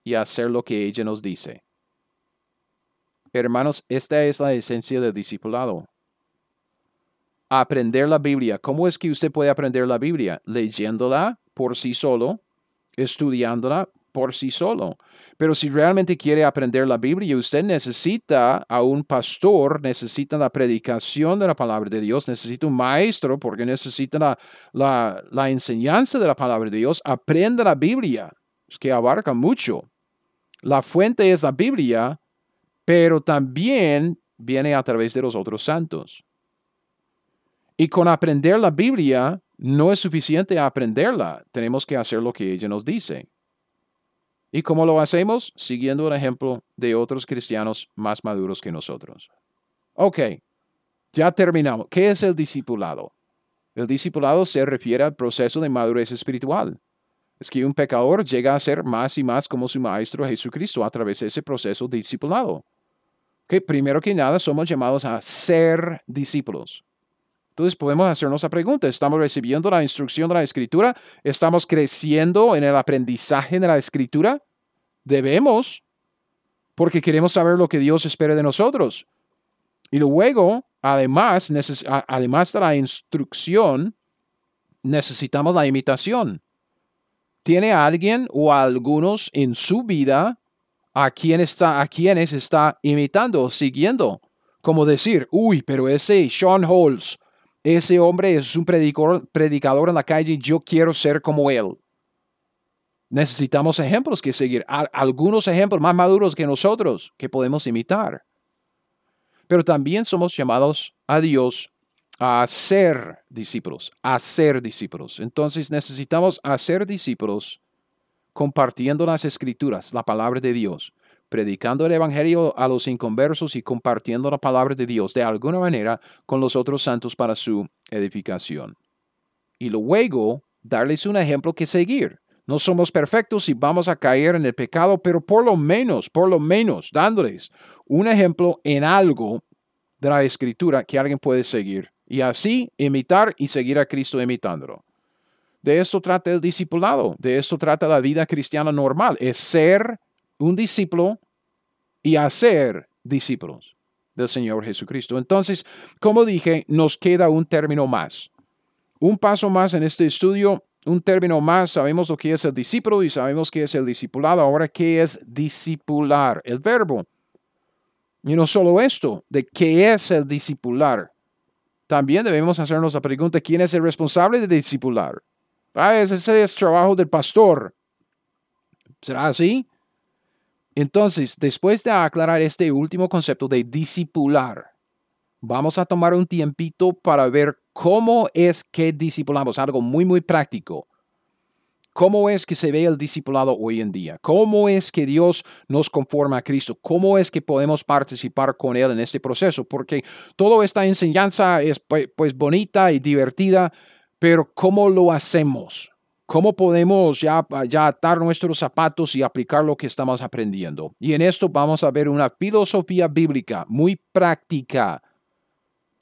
y hacer lo que ella nos dice. Hermanos, esta es la esencia del discipulado aprender la Biblia. ¿Cómo es que usted puede aprender la Biblia? Leyéndola por sí solo, estudiándola por sí solo. Pero si realmente quiere aprender la Biblia, usted necesita a un pastor, necesita la predicación de la palabra de Dios, necesita un maestro porque necesita la, la, enseñanza de la palabra de Dios. Aprenda la Biblia, que abarca mucho. La fuente es la Biblia, pero también viene a través de los otros santos. Y con aprender la Biblia no es suficiente aprenderla, tenemos que hacer lo que ella nos dice. ¿Y cómo lo hacemos? Siguiendo el ejemplo de otros cristianos más maduros que nosotros. Ok, ya terminamos. ¿Qué es el discipulado? El discipulado se refiere al proceso de madurez espiritual. Es que un pecador llega a ser más y más como su Maestro Jesucristo a través de ese proceso discipulado. Que primero que nada somos llamados a ser discípulos. Entonces podemos hacernos la pregunta, ¿estamos recibiendo la instrucción de la escritura? ¿Estamos creciendo en el aprendizaje de la escritura? Debemos, porque queremos saber lo que Dios espera de nosotros. Y luego, además, además de la instrucción, necesitamos la imitación. ¿Tiene alguien o algunos en su vida a, quien está, a quienes está imitando o siguiendo? Como decir, uy, pero ese Sean Halls, ese hombre es un predicador, predicador en la calle, yo quiero ser como él. Necesitamos ejemplos que seguir, algunos ejemplos más maduros que nosotros que podemos imitar. Pero también somos llamados a Dios a ser discípulos, a ser discípulos. Entonces necesitamos hacer discípulos compartiendo las escrituras, la palabra de Dios predicando el Evangelio a los inconversos y compartiendo la palabra de Dios de alguna manera con los otros santos para su edificación. Y luego darles un ejemplo que seguir. No somos perfectos y vamos a caer en el pecado, pero por lo menos, por lo menos, dándoles un ejemplo en algo de la escritura que alguien puede seguir. Y así imitar y seguir a Cristo imitándolo. De esto trata el discipulado, de esto trata la vida cristiana normal, es ser un discípulo y hacer discípulos del Señor Jesucristo. Entonces, como dije, nos queda un término más. Un paso más en este estudio, un término más. Sabemos lo que es el discípulo y sabemos qué es el discipulado. Ahora, ¿qué es discipular? El verbo. Y no solo esto, de qué es el discipular. También debemos hacernos la pregunta, ¿quién es el responsable de discipular? Ah, ese es trabajo del pastor. ¿Será así? Entonces, después de aclarar este último concepto de discipular, vamos a tomar un tiempito para ver cómo es que discipulamos, algo muy, muy práctico. ¿Cómo es que se ve el discipulado hoy en día? ¿Cómo es que Dios nos conforma a Cristo? ¿Cómo es que podemos participar con Él en este proceso? Porque toda esta enseñanza es pues, pues bonita y divertida, pero ¿cómo lo hacemos? ¿Cómo podemos ya, atar nuestros zapatos y aplicar lo que estamos aprendiendo? Y en esto vamos a ver una filosofía bíblica muy práctica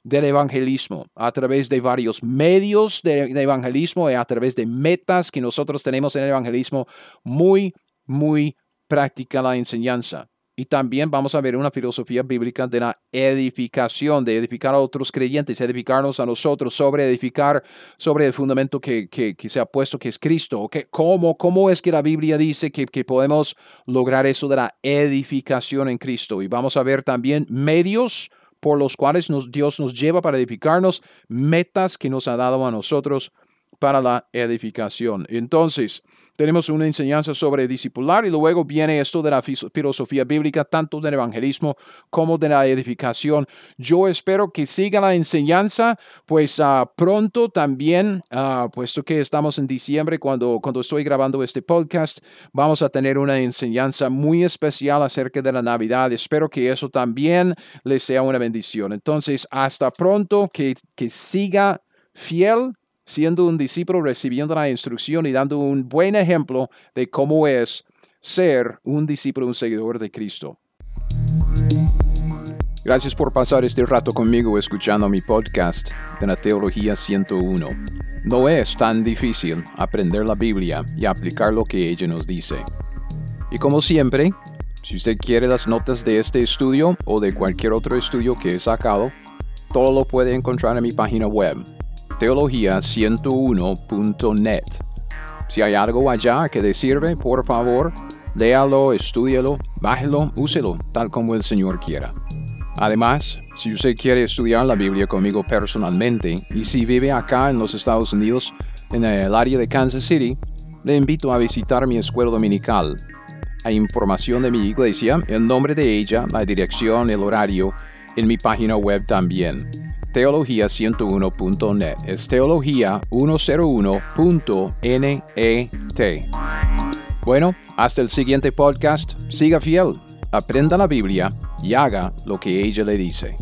del evangelismo, a través de varios medios de, de, evangelismo y a través de metas que nosotros tenemos en el evangelismo, muy, muy práctica la enseñanza. Y también vamos a ver una filosofía bíblica de la edificación, de edificar a otros creyentes, edificarnos a nosotros, sobre edificar sobre el fundamento que, que, se ha puesto, que es Cristo. ¿Cómo, ¿Cómo es que la Biblia dice que, que podemos lograr eso de la edificación en Cristo? Y vamos a ver también medios por los cuales Dios nos lleva para edificarnos, metas que nos ha dado a nosotros para la edificación. Entonces, tenemos una enseñanza sobre discipular y luego viene esto de la filosofía bíblica, tanto del evangelismo como de la edificación. Yo espero que siga la enseñanza, pues uh, pronto también, uh, puesto que estamos en diciembre cuando, cuando estoy grabando este podcast, vamos a tener una enseñanza muy especial acerca de la Navidad. Espero que eso también les sea una bendición. Entonces, hasta pronto, que, que siga fiel siendo un discípulo, recibiendo la instrucción y dando un buen ejemplo de cómo es ser un discípulo, un seguidor de Cristo. Gracias por pasar este rato conmigo escuchando mi podcast de la Teología 101. No es tan difícil aprender la Biblia y aplicar lo que ella nos dice. Y como siempre, si usted quiere las notas de este estudio o de cualquier otro estudio que he sacado, todo lo puede encontrar en mi página web teología101.net. Si hay algo allá que le sirve, por favor, léalo, estúdialo, bájelo, úselo, tal como el Señor quiera. Además, si usted quiere estudiar la Biblia conmigo personalmente y si vive acá en los Estados Unidos, en el área de Kansas City, le invito a visitar mi escuela dominical. Hay información de mi iglesia, el nombre de ella, la dirección, el horario, en mi página web también teología101.net. Es teología101.net. Bueno, hasta el siguiente podcast. Siga fiel, aprenda la Biblia y haga lo que ella le dice.